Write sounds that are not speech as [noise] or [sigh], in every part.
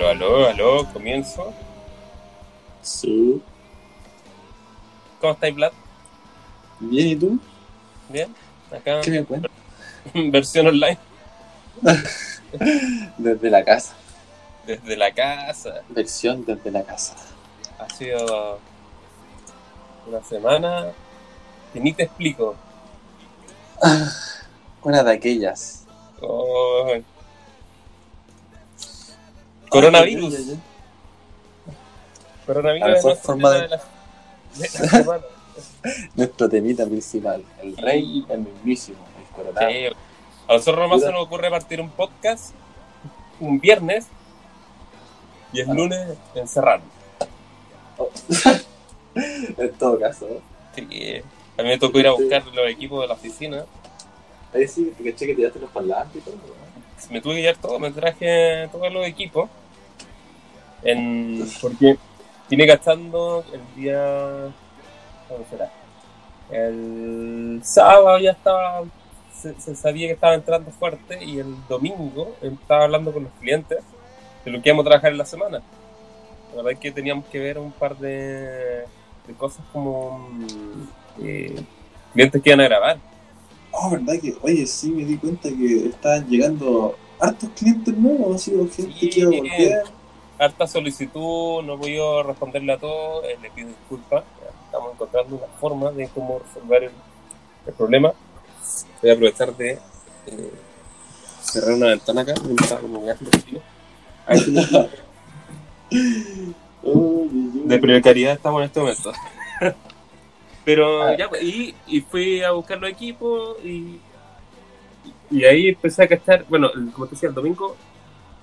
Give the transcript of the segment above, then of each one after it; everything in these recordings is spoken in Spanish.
Aló, aló, aló, comienzo. Sí. ¿Cómo estáis, Vlad? Bien, ¿y tú? Bien. Acá, ¿Qué me cuentas? [laughs] versión online, [laughs] Desde la casa. desde la casa. Versión desde la casa. Ha sido una semana que ni te explico. Una de aquellas. Ay. Coronavirus. Ay, ay, ay, Coronavirus mejor nuestro forma tema de- de la, de la semana. ay. [laughs] Nuestro temita principal. El rey, el mismísimo, el coronado. Sí. A nosotros nomás se nos ocurre partir un podcast un viernes y el Ah. lunes encerrarnos. [laughs] En todo caso. a mí me tocó ir a buscar los equipos de la oficina. Ahí sí, te caché que tiraste los parlantes y todo. ¿no? Me tuve que llevar todo, me traje todos los equipos. En, porque vine gastando el día. ¿Cómo será? El sábado ya estaba. Se, se sabía que estaba entrando fuerte y el domingo estaba hablando con los clientes de lo que íbamos a trabajar en la semana. La verdad es que teníamos que ver un par de, de cosas como mm, eh, clientes que iban a grabar. Oh, verdad que, oye, sí me di cuenta que estaban llegando hartos clientes nuevos, así, o gente Sí, que iba a volver. Harta solicitud, no he podido responderle a todo, eh, le pido disculpas. Estamos encontrando una forma de cómo resolver el, el problema. Voy a aprovechar de eh, cerrar una ventana acá, me está como [laughs] de precariedad estamos en este momento. [laughs] Pero Ah. ya, pues, y, y fui a buscar los equipos y, y ahí empecé a cachar, bueno, como te decía, el domingo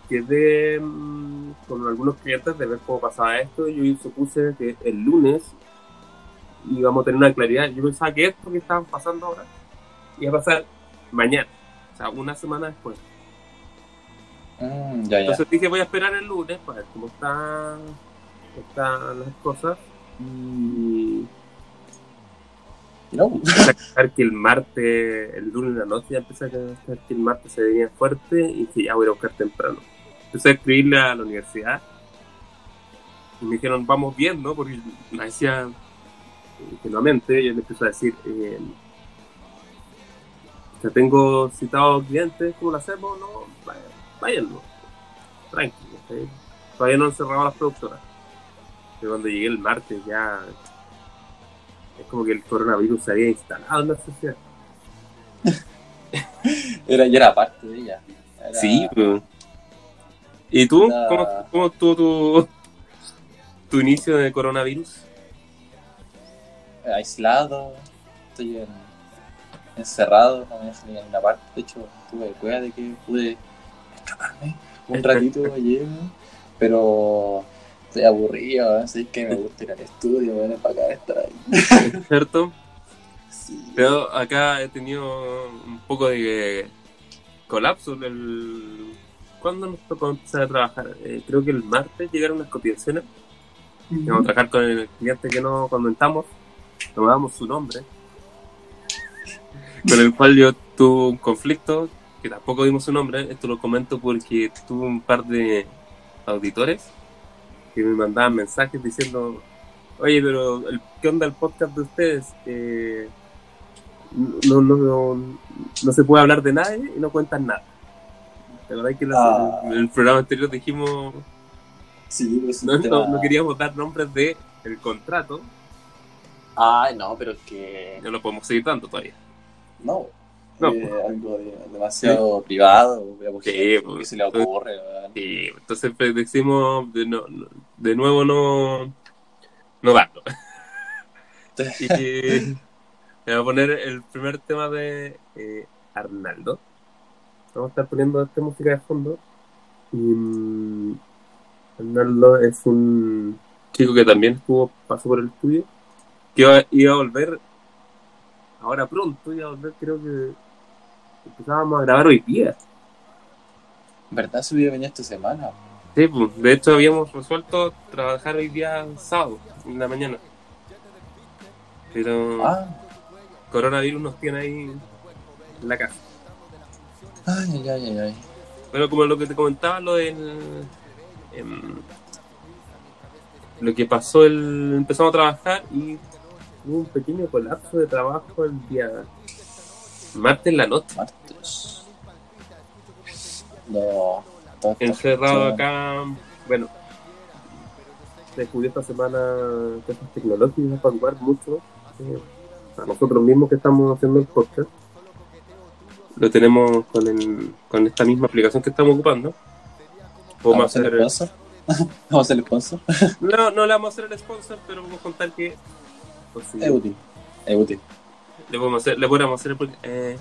quedé mm, con algunos clientes de ver cómo pasaba esto y yo supuse que el lunes íbamos a tener una claridad. Yo pensaba que esto que estaban pasando ahora iba a pasar mañana, o sea, una semana después. Mm, ya, ya. Entonces dije, voy a esperar el lunes para ver cómo están, están las cosas y No, que el martes, el lunes en la noche, ya empecé a cachar que el martes se venía fuerte y dije, ya voy a buscar temprano. Empecé a escribirle a la universidad y me dijeron, vamos viendo, porque me decía eh, que nuevamente yo le empecé a decir, eh, que tengo citados clientes, ¿cómo lo hacemos? No, vayan, váyanlo, tranquilo, ¿sí? todavía no han cerrado las productoras. Pero cuando llegué el martes ya es como que el coronavirus se había instalado en la sociedad. [laughs] era, ya era parte de ella. Era- Sí, pues. ¿Y tú? ¿Cómo, cómo estuvo tu, tu inicio de coronavirus? aislado, estoy en- encerrado, no me ir a ninguna parte. De hecho, tuve cueva de que pude escaparme un ratito [laughs] ayer, pero estoy aburrido, así que me gusta ir al estudio, me para acá estar ahí. ¿Cierto? Sí. Pero acá he tenido un poco de colapso. El... ¿Cuándo nos tocó empezar a trabajar? Eh, creo que el martes llegaron las cotizaciones. Vamos a trabajar con el cliente que no comentamos, no damos su nombre, con el cual yo tuve un conflicto, que tampoco dimos su nombre, esto lo comento porque tuve un par de auditores que me mandaban mensajes diciendo, oye, pero el, ¿qué onda el podcast de ustedes? Eh, no, no, no, no se puede hablar de nadie y no cuentan nada. La verdad es que Ah. en el programa anterior dijimos Sí, pues no, tema- no, no queríamos dar nombres de el contrato, Ay, no, pero es que. no lo podemos seguir dando todavía. No. No. Eh, algo de- demasiado privado, Sí, ¿qué pues, se le ocurre? weón? Y entonces pues, decimos de, no- no- de nuevo no, no darlo. [laughs] Y me voy a poner el primer tema de eh, Arnaldo. Vamos a estar poniendo esta música de fondo. Y mm, Arnaldo es un chico que también estuvo, pasó por el estudio. Que iba, iba a volver ahora pronto, iba a volver creo que empezábamos a grabar hoy día. ¿Verdad? Su video venía esta semana. Sí, pues, de hecho habíamos resuelto trabajar hoy día sábado, en la mañana. Pero Ah, coronavirus nos tiene ahí en la casa. Ay, ay, ay, ay. Bueno, como lo que te comentaba, lo del em, lo que pasó, el, empezamos a trabajar y hubo un pequeño colapso de trabajo el día martes en la noche. Martes. No. Encerrado acá, bueno, descubrí esta semana cosas tecnológicas para ocupar mucho. eh, a nosotros mismos que estamos haciendo el podcast. Lo tenemos con, el, con esta misma aplicación que estamos ocupando. [laughs] ¿Vamos a hacer el sponsor? ¿Vamos a hacer el sponsor? No, no le vamos a hacer el sponsor, pero vamos a contar que. Es útil. Es útil. le podemos hacer, le podemos hacer el- eh,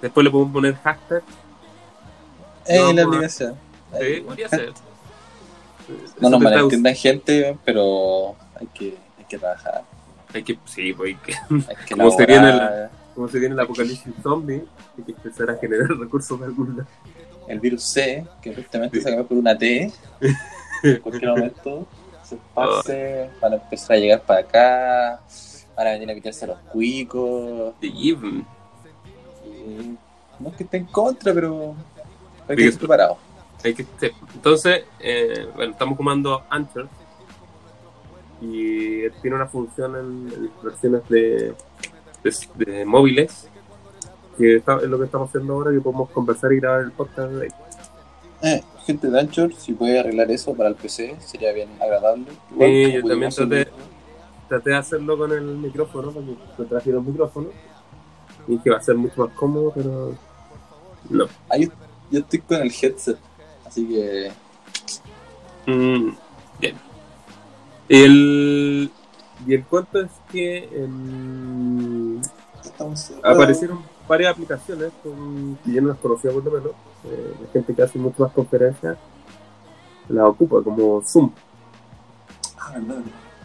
después le podemos poner hashtag. Es No, la aplicación. Sí, podría ser. [laughs] No nos malentiendan gente, pero hay que, hay que trabajar. Hay que, sí, pues, hay que, Hay que [laughs] Como se viene como se viene el apocalipsis zombie, hay que empezar a generar [laughs] recursos de algún lado. el virus C, que justamente se cambió por una T, [laughs] en cualquier momento se esparce, van a empezar a llegar para acá, van a venir a quitarse los cuicos. Y, y no es que esté en contra, pero hay que Sí. estar preparado. hay que, sí. Entonces, eh, bueno, estamos jugando Anchor y tiene una función en, en versiones de, de, de móviles que está- es lo que estamos haciendo ahora, que podemos conversar y grabar el podcast de ahí. Eh, gente de Anchor, si puede arreglar eso para el PC, sería bien agradable. Sí, yo también traté- Traté de hacerlo con el micrófono, porque me traje los micrófonos y dije va a ser mucho más cómodo, pero no. Ah, yo, yo estoy con el headset, así que Mm, bien. El, y el cuento es que em, estamos aparecieron varias aplicaciones con- que yo no las conocía por lo menos. eh, la gente que hace muchas más conferencias las ocupa, como Zoom. Ah, verdad.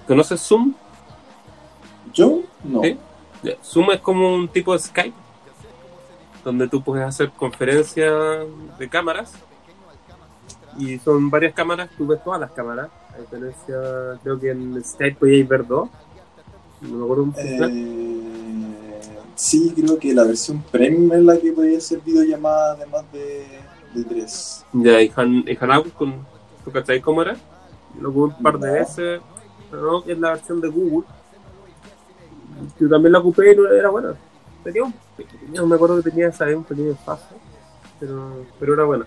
¿Conoces Zoom? ¿Yo? No. Sí. Zoom es como un tipo de Skype, donde tú puedes hacer conferencias de cámaras. Y son varias cámaras, tú ves todas las cámaras. A diferencia, creo que en Skype podíais ver dos. No me acuerdo funciona. Eh, sí, creo que la versión premium es la que podía hacer videollamadas de más de, de tres. Ya, y, Han, y Hanabi, con, ¿tú cachai cómo era? Lo ocupé un par de No. veces, pero no, que es la versión de Google. Yo también la ocupé y no era buena. Tenía un pequeño, me acuerdo que tenía esa un pequeño espacio, pero, pero era buena.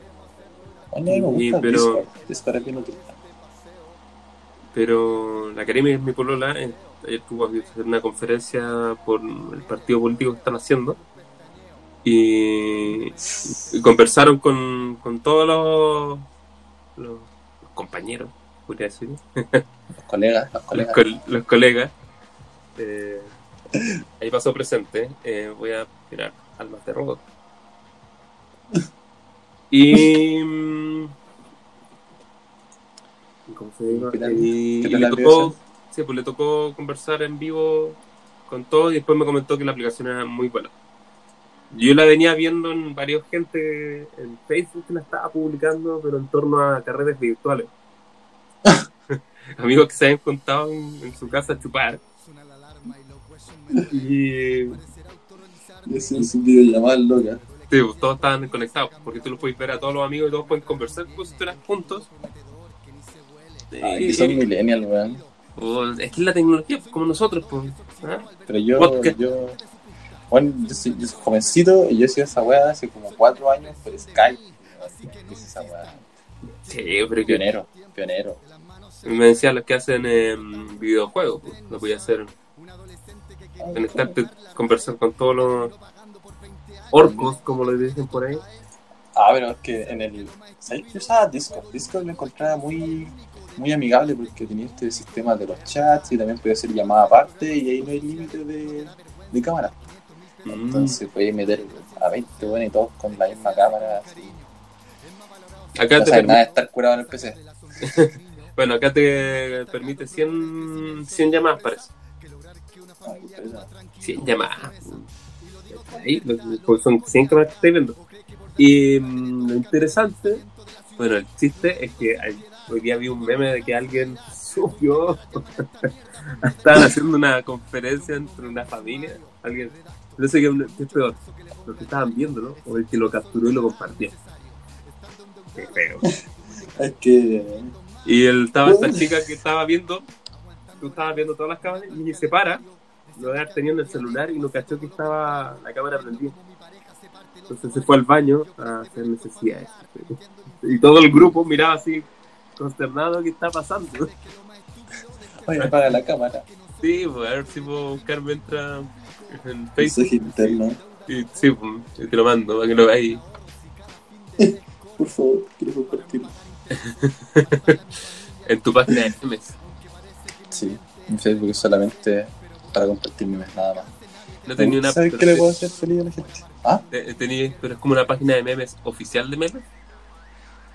A mí me gusta Sí, el pero- Discord. Discord es bien útil. Pero la Karemi es mi polola, eh, ayer tuvo que hacer una conferencia por el partido político que están haciendo. Y, y conversaron con, con todos los, los compañeros, podría decir. Los colegas, los los, colegas. col- los colegas. Eh, ahí pasó presente. eh, voy a tirar almas de robot. Y. ¿Cómo se llama? ¿Qué tal? Y, ¿Qué y tal le tocó, sí, pues le tocó conversar en vivo con todo y después me comentó que la aplicación era muy buena. Yo la venía viendo en varios gente en Facebook que la estaba publicando, pero en torno a carreras virtuales. [laughs] Amigos que se habían contado en, en su casa a chupar. Y Y hacían sus videollamadas locas. Sí, pues, todos estaban conectados, porque tú los puedes ver a todos los amigos y todos pueden conversar como si estuvieran juntos. Ay, que son millennials, weón. pues, es que es la tecnología, pues, como nosotros. Pues, ¿ah? Pero yo, Podcast. yo, bueno, yo soy, yo soy jovencito y yo he sido esa weá hace como cuatro años por Skype. ¿Qué es esa weá? Sí, pero que Pionero, pionero. me decían los que hacen em, videojuegos, pues, lo voy a hacer, conectarte, conversar con todos los orcos, como le dicen por ahí. Ah, pero es que en el. ¿Sabes que usaba Discord? Discord lo encontraba muy, muy amigable porque tenía este sistema de los chats y también podía hacer llamada aparte y ahí no hay límite de, de cámara. Mm. Entonces podías meter a 20 bueno, y todos con la misma cámara. Así. Acá No te sabes nada de estar curado en el PC. [laughs] bueno, acá te permite 100, 100 llamadas, parece. Ah, qué pereza. 100 llamadas. Ahí, son 100 cámaras que estoy viendo. Y mm, lo interesante, bueno, el chiste es que hay- hoy día vi un meme de que alguien [laughs] subió, [laughs] estaban haciendo una conferencia entre una familia, alguien, no sé qué, es peor, los que estaban viendo, ¿no? O el que lo capturó y lo compartió. Qué feo. [laughs] Es que. Y él estaba esta chica que estaba viendo, tú estabas viendo todas las cámaras y se para, lo haber tenido en el celular y no cachó que estaba la cámara prendida. Entonces se fue al baño a hacer necesidades. Y todo el grupo miraba así, consternado, ¿qué está pasando? Oye, apaga la cámara. Sí, pues a ver si puedo buscar mientras en Mensaje Facebook. interno. Y, sí, pues, y te lo mando para que lo veáis. [laughs] Por favor, quiero compartir. [laughs] En tu página de memes. Sí, en Facebook solamente para compartir memes, nada más. No tenía una. ¿Sabes qué le puedo hacer feliz a la gente? ¿Ah? te- tenía- pero es como una página de memes oficial de memes.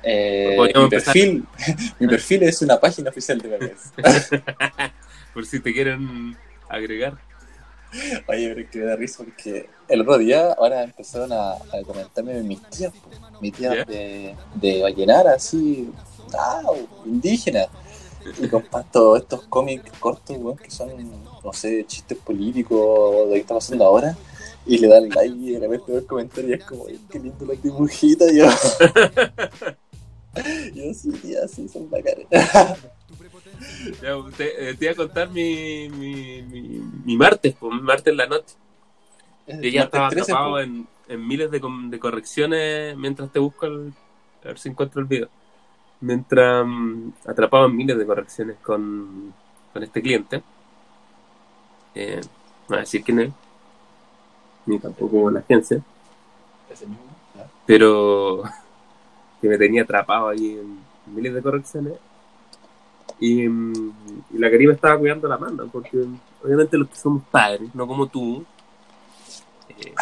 Eh, mi, perfil, [laughs] mi perfil es una página oficial de memes. [laughs] Por si te quieren agregar. Oye, pero es que me da risa porque el otro día ahora empezaron a, a comentarme mis tías, mis tías de, de Vallenar, así, ah, indígenas. Y comparto estos cómics cortos, weón, que son, no sé, chistes políticos de qué está pasando ahora. Y le dan like y de repente veo el comentario y es como, "Ay, qué lindo la dibujita. Yo, [laughs] yo sí, tía, sí, son bacanes. Te, eh, te iba a contar mi, mi, mi, mi martes, pues, mi martes en la noche. Y ya estaba Martes 13, atrapado en, en miles de, de correcciones mientras te busco el, a ver si encuentro el video. Mientras mm, atrapado en miles de correcciones con, con este cliente. Eh, no voy a decir quién es, ni tampoco la agencia, pero [laughs] que me tenía atrapado ahí en miles de correcciones. Y, mm, y la Karima estaba cuidando la manda, porque obviamente los que somos padres, no como tú, eh,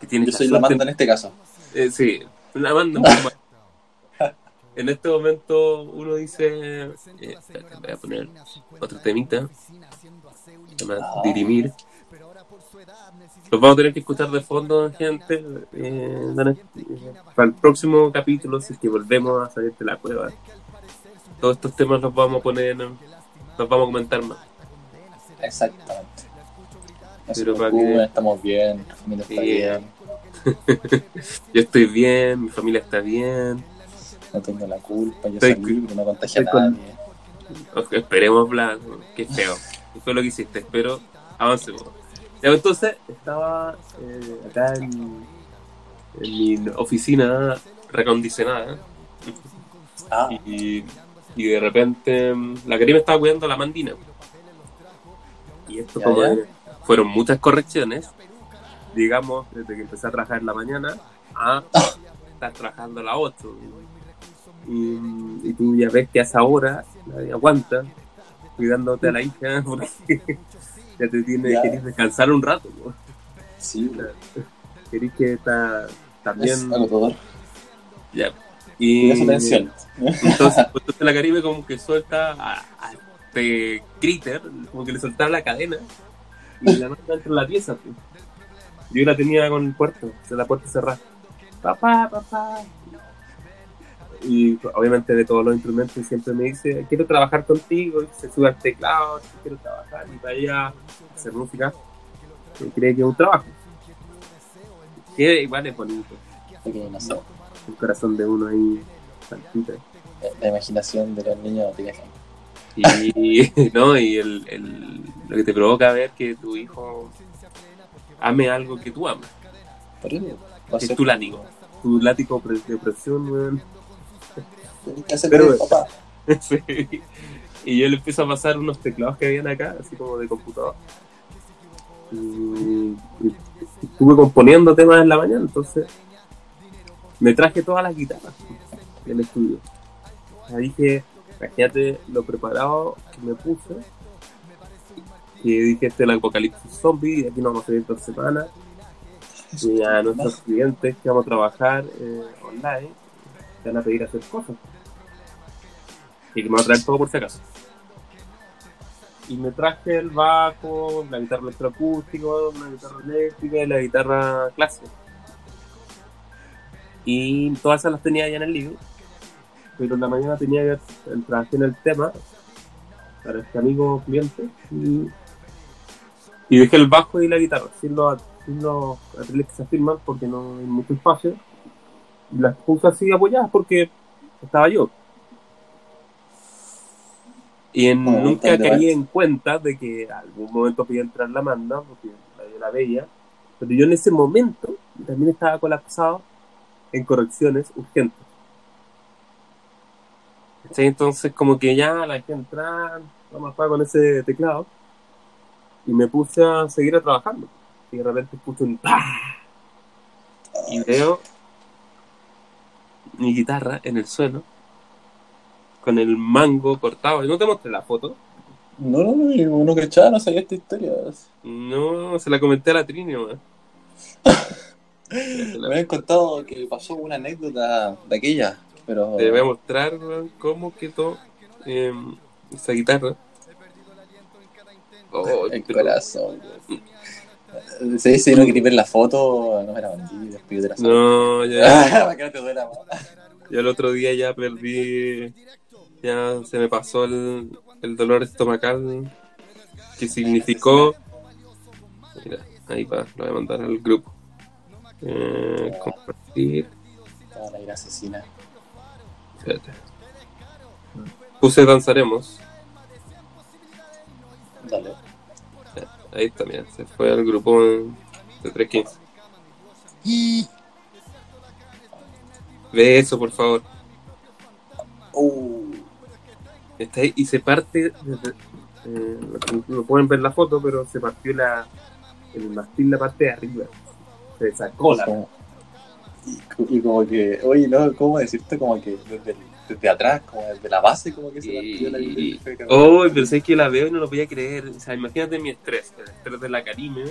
que tienes Yo soy la manda en este caso. eh, sí, la manda un poco más. En este momento uno dice, eh, voy a poner otro temita, se llama. Dirimir. Los vamos a tener que escuchar de fondo, gente. eh, eh, para el próximo capítulo, si es que volvemos a salir de la cueva, todos estos temas los vamos a poner, los vamos a comentar más. Exactamente. No Pero para que- estamos bien, nuestra familia está bien, [laughs] Yo estoy bien, mi familia está bien. No tengo la culpa, yo Estoy salí, no contagié a nadie. Esperemos, Blas, qué feo. ¿Qué fue lo que hiciste? Pero avancemos. Entonces, estaba eh, acá en, en mi oficina recondicionada Ah, y, y de repente mm, la Karima estaba cuidando la mandina. Y esto Ya, como ya. fueron muchas correcciones, digamos, desde que empecé a trabajar en la mañana a [coughs] estar trabajando a las 8. Y, y tú ya ves que a esa hora nadie aguanta cuidándote a la hija [laughs] porque ya te tienes Ya. querés descansar un rato. ¿no? sí, Querés que está es también... agotador. Ya. Y Y, esa tensión. Entonces, [laughs] pues, entonces la Caribe como que suelta a, a este critter, como que le soltaba la cadena y la manda dentro de la pieza. pues. Yo la tenía con el puerto, de la puerta cerrada. Papá, papá. Y obviamente de todos los instrumentos siempre me dice, quiero trabajar contigo, y se sube al teclado, quiero trabajar y para allá hacer música. Y cree que es un trabajo. Que igual es bonito, Porque no sé, el corazón de uno ahí palpita. la imaginación de los niños te. Y, [laughs] ¿no? y el, el- lo que te provoca ver que tu hijo ame algo que tú amas. Por eso, Es tu látigo. Tu látigo de presión, weón. Tenés que hacer Pero- de papá. [laughs] Sí. Y yo le empiezo a pasar unos teclados que habían acá, así como de computador. Y, estuve componiendo temas en la mañana, entonces me traje todas las guitarras del estudio. Ya dije, imagínate lo preparado que me puse. Y dije, este es el apocalipsis zombie, y aquí nos vamos a ir dos semanas. Y a nuestros clientes que vamos a trabajar eh, online, te van a pedir hacer cosas. Y que me va a traer todo por si acaso. Y me traje el bajo, la guitarra electroacústica, una guitarra eléctrica y la guitarra clásica. Y todas esas las tenía ya en el libro. Pero en la mañana tenía que el- trabajé en el tema para este amigo cliente y, y dejé el bajo y la guitarra sin los, sin los que se afirman porque no hay mucho espacio. Y las puse así apoyadas porque estaba yo. Y en, nunca ¿dónde caí en cuenta de que algún momento podía entrar la manda, porque nadie la veía. Pero yo en ese momento también estaba colapsado en correcciones urgentes. ¿Cachai? Entonces, como que ya la dejé entrar, vamos a jugar con ese teclado. Y me puse a seguir trabajando. Y de repente escucho un ¡pah! Y veo mi guitarra en el suelo, con el mango cortado. ¿No te mostré la foto? No, no, no, no cachaba, no sabía esta historia. No, se la comenté a la Trini, [laughs] Me habían contado que pasó una anécdota de aquella, pero. Te voy a mostrar cómo quedó eh, esa guitarra. Oh, [laughs] El pero- corazón. Se dice no quería ver la foto, no me la mandé, después yo te la. No, ya, [laughs] Para que no te duela ya el otro día ya perdí, ya se me pasó el, el dolor estomacal que significó. Mira, ahí va, lo voy a mandar al grupo. Eh, compartir. Toda la ira asesina. Espérate. Puse danzaremos. Dale. Ahí también, se fue al grupo de 315. Ve eso, por favor. Uh, Y se parte. eh, no pueden ver la foto, pero se partió la, el mastil la parte de arriba. Se sacó la. y, y como que, oye, no, ¿cómo decirte? Como que desde, desde atrás, como desde la base, como que se partió la Y- Oh, pero sé que la veo y no lo podía creer. O sea, imagínate mi estrés, el estrés de la Karime.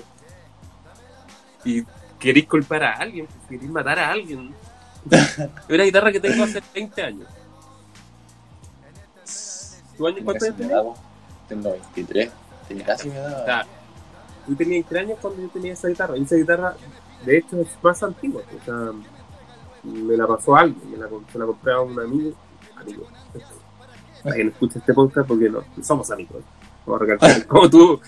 Y queréis culpar a alguien, queréis matar a alguien. [laughs] Es una guitarra que tengo hace 20 años. ¿Tu año cuántos años tenías? Tengo 23, tenía casi me O da. sea, tú tenías 20 años cuando yo tenía esa guitarra. Y esa guitarra, de hecho, es más antigua. O sea, me la pasó alguien, me la, se la compré a un amigo. Amigo. Para que no escuche este podcast porque no, no somos amigos. Vamos a recalcar, [laughs] como tú.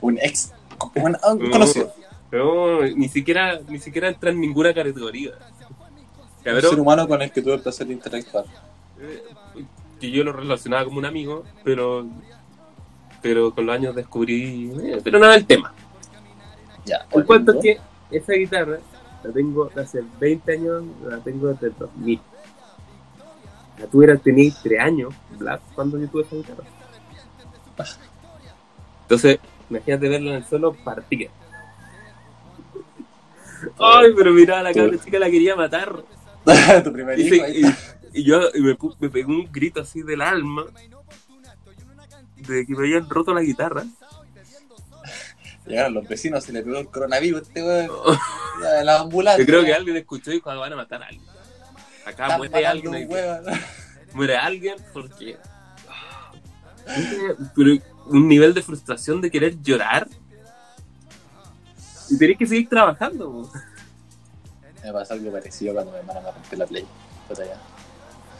Un ex, un, un conocido. No, ni siquiera, ni siquiera entra en ninguna categoría. Un ser humano con el que tuve el placer de interactuar. eh, que yo lo relacionaba como un amigo, pero pero con los años descubrí. eh, pero nada del tema. Ya. El cuento es que esa guitarra la tengo hace 20 años, la tengo desde el 2000. Ya tú eras, tenías 3 años, Vlad, cuando yo tuve esa guitarra. Entonces, imagínate verla en el suelo partida. [laughs] Ay, pero mira, la cabra chica la quería matar. [laughs] tu primer Y, hijo. se- y- y yo y me, me pegó un grito así del alma de que me habían roto la guitarra. Llegaron los vecinos, se le pegó el coronavirus este weón. [laughs] En la ambulancia. Yo creo que alguien escuchó y dijo, "Ah, van a matar a alguien. Acá Están muere alguien, aquí. weón. [laughs] muere alguien porque... Pero un nivel de frustración de querer llorar y tenés que seguir trabajando. po. Me pasó algo parecido cuando mi hermana me rompió la Play. Ya.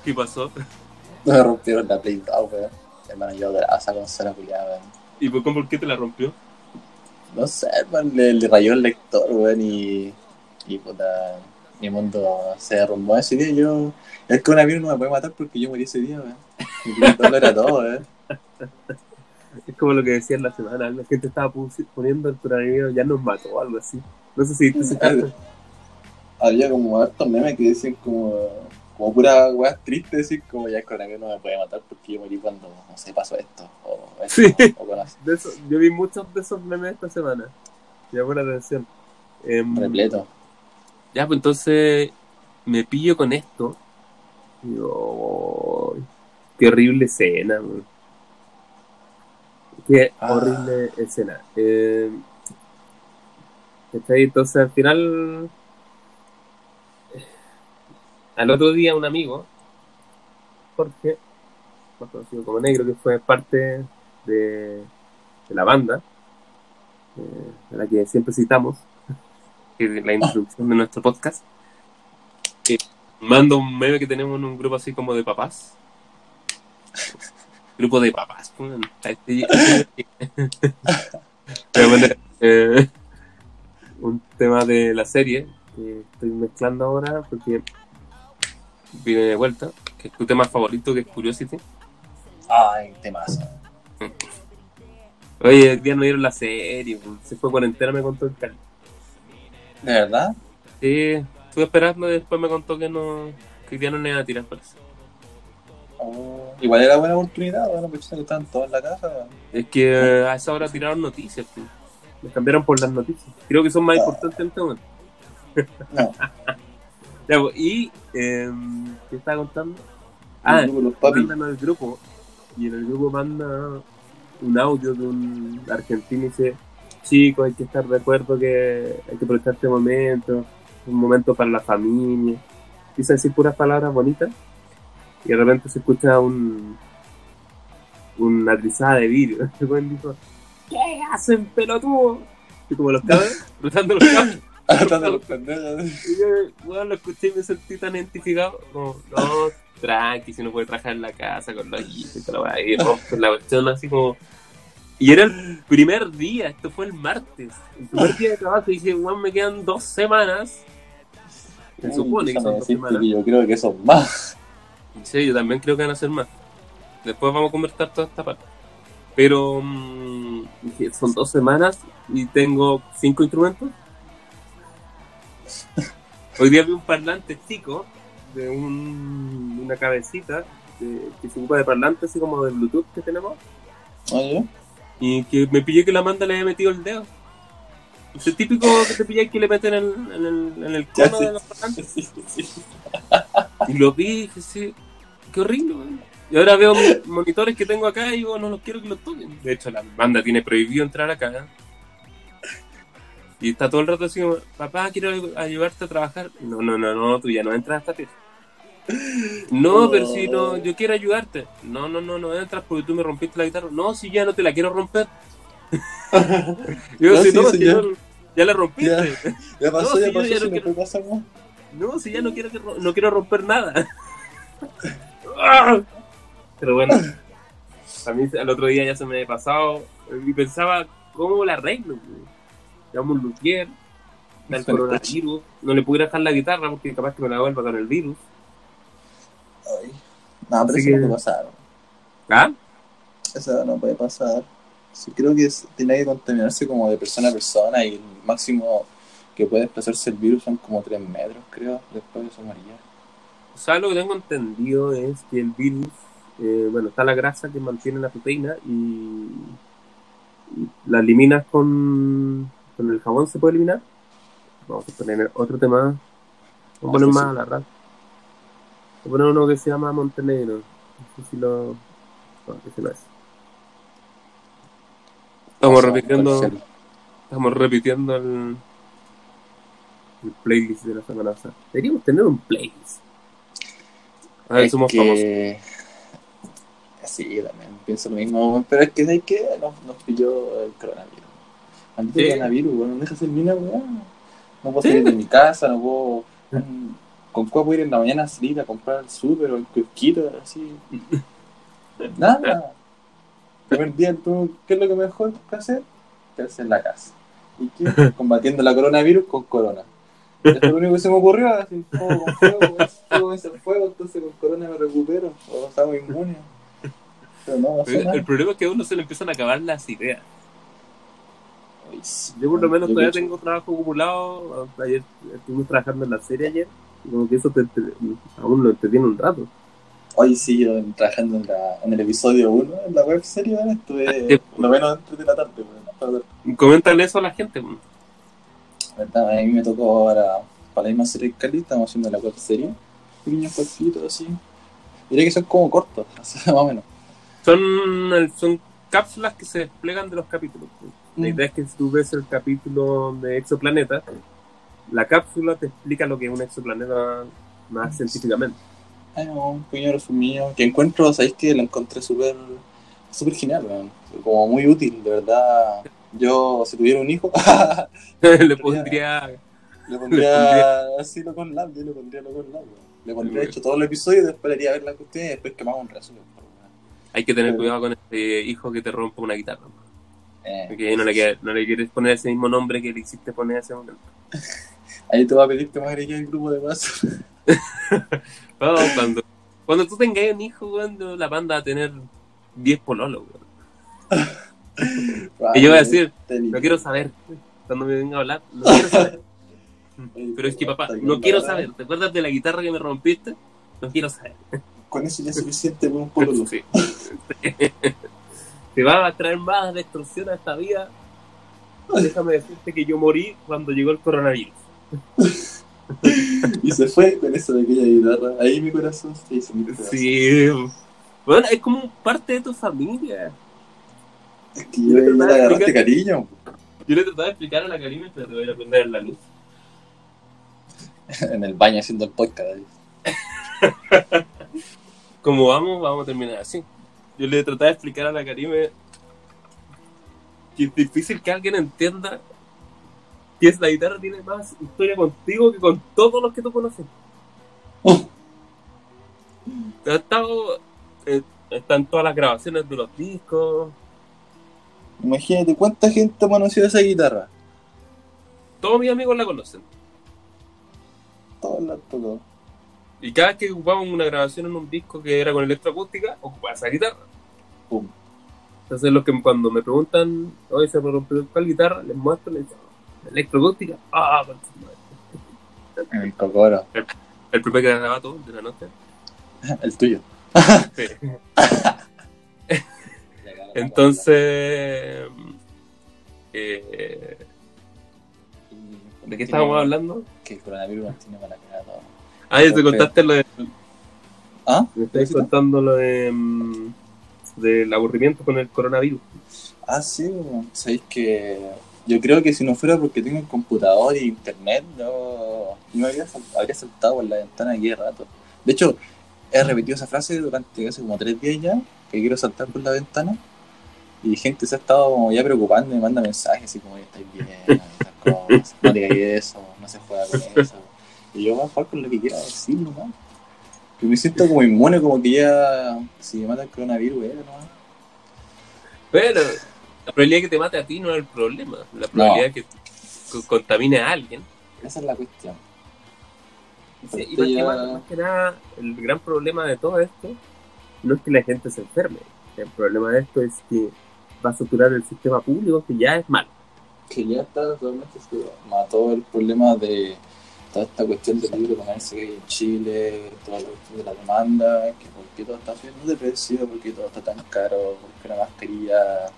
¿Qué pasó? [laughs] Me rompieron la Play 2, weón. Hermano yo adoraba esa consola culiada, weón. ¿Y por, por qué te la rompió? No sé, weón, le, le rayó el lector, weón, y. Y puta. Mi mundo se derrumbó ese día. Yo. El coronavirus no me puede matar porque yo morí ese día, weón. Mi Play 2 lo era todo, weón. [laughs] Es como lo que decía en la semana, la gente estaba poniendo el coronavirus ya nos mató o algo así. No sé si viste ese caso. Había como hartos memes que decían como. Como pura weá triste, decir como ya el coronavirus no me puede matar porque yo morí cuando, no sé, pasó esto. O esto, Sí. o con así. De eso, yo vi muchos de esos memes esta semana. Me llamó la atención. Em, Repleto. Ya, pues entonces me pillo con esto. Y digo, "Ay, qué horrible escena. man. Qué Ah. horrible escena. Eh. Entonces al final, al otro día un amigo, Jorge, más conocido como Negro, que fue parte de, de la banda, eh, de la que siempre citamos, [laughs] que es la introducción de nuestro podcast, que manda un meme que tenemos en un grupo así como de papás. [laughs] Grupo de papás. [laughs] eh, un tema de la serie que estoy mezclando ahora porque viene de vuelta, que es tu tema favorito, que es Curiosity. Ay, temazo. Oye, el día no dieron la serie, se fue cuarentena, me contó el Carlos. ¿De verdad? Sí, estuve esperando y después me contó que no, que día no le iban a tirar, parece. Oh, igual era buena oportunidad, bueno, pues que estaban todos en la casa. Es que eh, a esa hora tiraron noticias. Me cambiaron por las noticias. Creo que son más Ah. importantes este momento. No, [laughs] Ya, pues, y, eh, ¿qué estaba contando? ah, los mandan al grupo y en el grupo manda un audio de un argentino y dice chicos hay que estar de acuerdo que hay que aprovechar este momento un momento para la familia empieza a decir puras palabras bonitas y de repente se escucha un una trizada de vidrio. [laughs] El buen dijo ¿qué hacen pelotudo? y como los cabros [laughs] cruzando los cabros [laughs] De los pendejos. y yo, bueno, lo escuché y me sentí tan identificado. Como, no, tranqui, si no puede trabajar en la casa con los hijos y weá, y rompo la cuestión así como. Y era el primer día, esto fue el martes. El primer día de trabajo y dije, weón, me quedan dos semanas. Se supone que son dos semanas. que yo creo que son más. Sí, yo también creo que van a ser más. Después vamos a conversar toda esta parte. Pero mm, dije, son dos semanas y tengo cinco instrumentos. [laughs] Hoy día vi un parlante chico de un- una cabecita de- que se ocupa de parlante así como de Bluetooth que tenemos Oye, y que me pillé que la manda le había metido el dedo. Ese típico que te pillé que le meten en, el- en el, en el Ya cono de los parlantes. [laughs] Y lo vi y dije, sí, qué horrible. Y ahora veo mis monitores que tengo acá y digo, no los quiero que los toquen. De hecho, la banda tiene prohibido entrar acá. ¿eh? Y está todo el rato así como, papá, quiero ayudarte a trabajar. No, no, no, no, tú ya no entras a esta pieza. No, pero si no, yo quiero ayudarte. No, no, no, no entras porque tú me rompiste la guitarra. No, si ya no te la quiero romper. [laughs] yo, No, si sí, no, si ya, ya la rompiste. ya [laughs] pasó, No, ya yo pasó, ya si no no quiero- pasar más. No, si ya no quiero, que ro- no quiero romper nada. [laughs] Ah. Pero bueno, a mí al otro día ya se me había pasado y pensaba, ¿cómo la arreglo? Un luthier, da el coronavirus, no le pudiera dejar la guitarra porque capaz que me la vuelva con el virus. Ay. No, pero Así eso que- no puede pasar. ¿Ah? Eso no puede pasar. Sí, creo que es- tiene que contaminarse como de persona a persona y el máximo que puede desplazarse el virus son como 3 metros, creo. Después eso moría. O sea, lo que tengo entendido es que el virus, eh, bueno, está la grasa que mantiene la proteína y, y la eliminas con, con el jabón, ¿se puede eliminar? Vamos a poner otro tema. Vamos a poner más a la raza. Vamos a poner uno que se llama Montenegro. No sé si lo... No, ese no es. Estamos repitiendo, estamos repitiendo el, el playlist de la semana pasada. Deberíamos tener un playlist. A ver, Es somos famosos. que... Sí, también pienso lo mismo, pero es que ¿sabes qué? Nos, nos pilló el coronavirus. Maldito Sí. coronavirus, weón, no deja hacer ni una weá. No puedo Sí. salir de mi casa, no puedo... mm, ¿Con cuál puedo ir en la mañana a salir a comprar al súper o el kiosquito, así? [laughs] Nada. Primer día, tú, ¿qué es lo que mejor que hacer? Quedarse en la casa. ¿Y qué? [laughs] Combatiendo la coronavirus con corona. Eso es lo único que se me ocurrió, así, fuego con fuego, fuego el fuego, entonces con corona me recupero, o estamos inmunes. Pero no, no sé El, el problema es que a uno se le empiezan a acabar las ideas. Sí. Yo por lo menos todavía tengo trabajo acumulado. Ayer estuvimos trabajando en la serie ayer. Y como que eso te, te- aún lo entretiene un rato. Hoy sí, yo trabajando en, la, en el episodio 1, en la web serie, estuve por lo menos antes de la tarde. Y Coméntale eso a la gente. pues. ¿Verdad? A mí me tocó ahora, para la misma serie Cali, estamos haciendo la web serie. Pequeños cortitos así. Diría que son como cortos, [laughs] más o menos. Son, son cápsulas que se desplegan de los capítulos. La Mm. idea es que si tú ves el capítulo de Exoplaneta, la cápsula te explica lo que es un exoplaneta más científicamente. Ay, no, un pequeño resumido que encuentro, sabéis que lo encontré súper súper genial, weón. como muy útil, de verdad. Yo, si tuviera un hijo, [laughs] [laughs] Le pondría. le pondría así lo con lab, yo le pondría lo con. Le pondría hecho todo el episodio, después le iría a ver la cuestión y después quemamos un resumen. Hay que tener cuidado con este hijo que te rompa una guitarra. Eh, Porque no le, queda- no le quieres poner ese mismo nombre que le hiciste poner ese momento. [laughs] ahí te voy a pedir que me agregues el grupo de WhatsApp. [laughs] No, cuando, cuando tú tengas un hijo, weón, la banda va a tener 10 pololos. [laughs] Y yo voy a decir, no quiero saber. Cuando me venga a hablar, no quiero saber. Pero es que, papá, no quiero saber. ¿Te acuerdas de la guitarra que me rompiste? No quiero saber. Con eso ya es suficiente un pololo. Sí. Te va a traer más destrucción a esta vida. Déjame decirte que yo morí cuando llegó el coronavirus. [laughs] y se fue con eso de aquella guitarra. Ahí mi corazón se hizo mi pedazo. Sí. Bueno, es como parte de tu familia. Es que yo ya le agarraste cariño. Yo le trataba de explicar a la Karina, pero te voy a prender la luz. [laughs] en el baño haciendo el podcast. [laughs] Como vamos, vamos a terminar así. Yo le trataba de explicar a la Karime que es difícil que alguien entienda que la guitarra tiene más historia contigo que con todos los que tú conoces. Oh. [laughs] Ha estado, eh, están todas las grabaciones de los discos. Imagínate cuánta gente ha conocido esa guitarra. Todos mis amigos la conocen. Todos la han tocado. Y cada vez que ocupamos una grabación en un disco que era con electroacústica, ocupaba esa guitarra. Pum. Entonces, lo que cuando me preguntan, oye, se me rompió cuál guitarra, les muestro, les digo, electroacústica. Ah. En el cocoro. el primer que grababa todo de la noche. [laughs] El tuyo. Sí. [laughs] Entonces, eh, ¿de qué estábamos hablando? Que el coronavirus nos tiene para la todo. Ah, ya te contaste lo de. ¿Ah? Me estáis ¿Sí, no? contando lo de. mm, del aburrimiento con el coronavirus. Ah, sí, sabéis que yo creo que si no fuera porque tengo el computador y internet, yo, yo me habría, sal- habría saltado por la ventana aquí de rato. De hecho, he repetido esa frase durante hace como tres días ya, que quiero saltar por la ventana. Y gente se ha estado como ya preocupando y me manda mensajes así como, estáis bien, [laughs] esas cosas, no digáis eso, no se juega con eso. Y yo voy a jugar con lo que quiera decir nomás. Que me siento como inmune, como que ya, si me mata el coronavirus, eh, nomás. Pero la probabilidad de que te mate a ti no es el problema. La probabilidad de que co- contamine a alguien. Esa es la cuestión. Sí, y más, que, más- más que nada, el gran problema de todo esto no es que la gente se enferme. El problema de esto es que va a saturar el sistema público, que ya es malo. que ya está realmente se mató el problema de toda esta cuestión del libre comercio que hay en Chile, toda la cuestión de la demanda, que por qué todo está subiendo de precio, por qué todo está tan caro, por qué la mascarilla,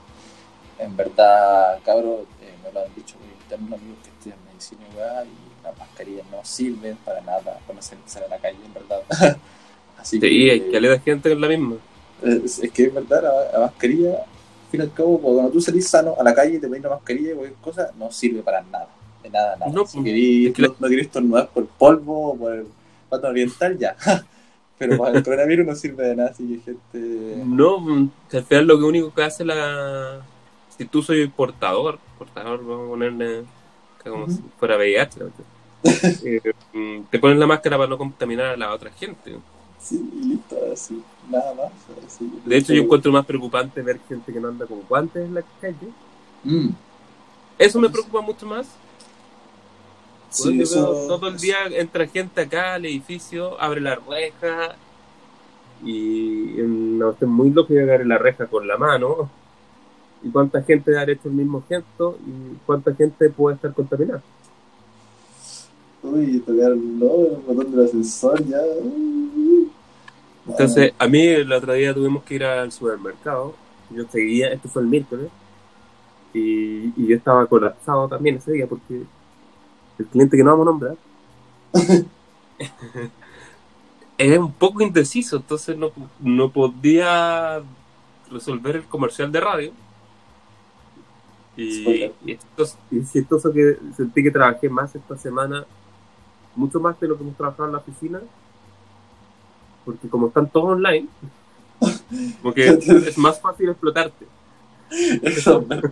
en verdad, cabros, eh, me lo han dicho muy internos amigos que estudian medicina y y las mascarillas no sirven para nada, para no salir a la calle, en verdad. [laughs] Así Sí, hay que de gente con la misma. es, es que es verdad, la, la mascarilla, al fin y al cabo, cuando tú salís sano a la calle y te pones la mascarilla y cualquier cosa, no sirve para nada. De nada, nada. No, si querís, es que la- no, estornudar por polvo o por el pato oriental, ya. [laughs] Pero para el coronavirus no sirve de nada, así que gente. No, que al final lo que único que hace la... Si tú soy portador, portador, vamos a ponerle como Ujú. si fuera VIH, ¿no? [laughs] Eh, mm, te pones la máscara para no contaminar a la otra gente. Sí, listo, así. Nada más. así. De hecho, yo encuentro más preocupante ver gente que no anda con guantes en la calle. Mm, Eso me preocupa mucho más. Sí, yo eso- todo el día entra gente acá al edificio, abre la reja y una cuestión muy lógica abre la reja con la mano. ¿Y cuánta gente ha hecho el mismo gesto? ¿Y cuánta gente puede estar contaminada? Uy, tocar no, el botón del ascensor ya. Entonces, a mí el otro día tuvimos que ir al supermercado. Yo seguía, esto fue el miércoles, y, y yo estaba colapsado también ese día porque el cliente que no vamos a nombrar era un poco indeciso, entonces no, no podía resolver el comercial de radio. Y, y es chistoso- y es chistoso que sentí que trabajé más esta semana, mucho más de lo que hemos trabajado en la oficina, porque como están todos online, como que es más fácil explotarte. Eso es [laughs] verdad.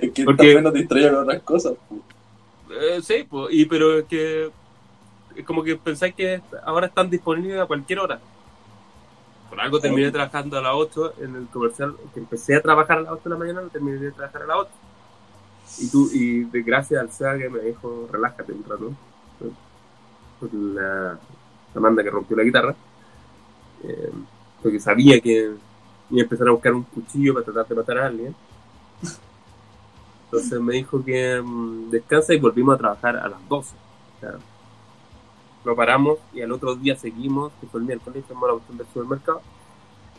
Es que Porque- también nos distrae con otras cosas. pues. Eh, sí, pues, y, pero es que es como que pensáis que ahora están disponibles a cualquier hora. Por algo terminé trabajando a las 8 en el comercial, que empecé a trabajar a las 8 de la mañana, terminé de trabajar a las 8. Y tú, y de gracias al SEA que me dijo, relájate un rato. por la Amanda que rompió la guitarra, eh, porque sabía que iba a empezar a buscar un cuchillo para tratar de matar a alguien. Entonces me dijo que mm, descansa y volvimos a trabajar a las 12. O sea, lo paramos y al otro día seguimos, que fue el miércoles, fuimos a la cuestión del supermercado.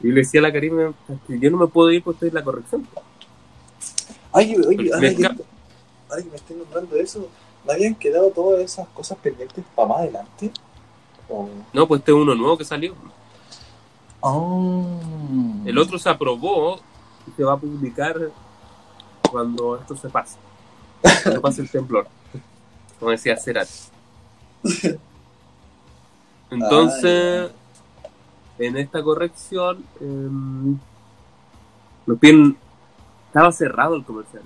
Y le decía a la Karime yo no me puedo ir porque estoy en la corrección. Ay, oye, Me ahora que, esca- ahora que me estoy nombrando eso, ¿me habían quedado todas esas cosas pendientes para más adelante? O- No, pues este es uno nuevo que salió. Oh. El otro se aprobó y se va a publicar cuando esto se pase. Cuando pase el temblor. Como decía Cerati. Entonces, en esta corrección, em, nos piden. Estaba cerrado el comercial.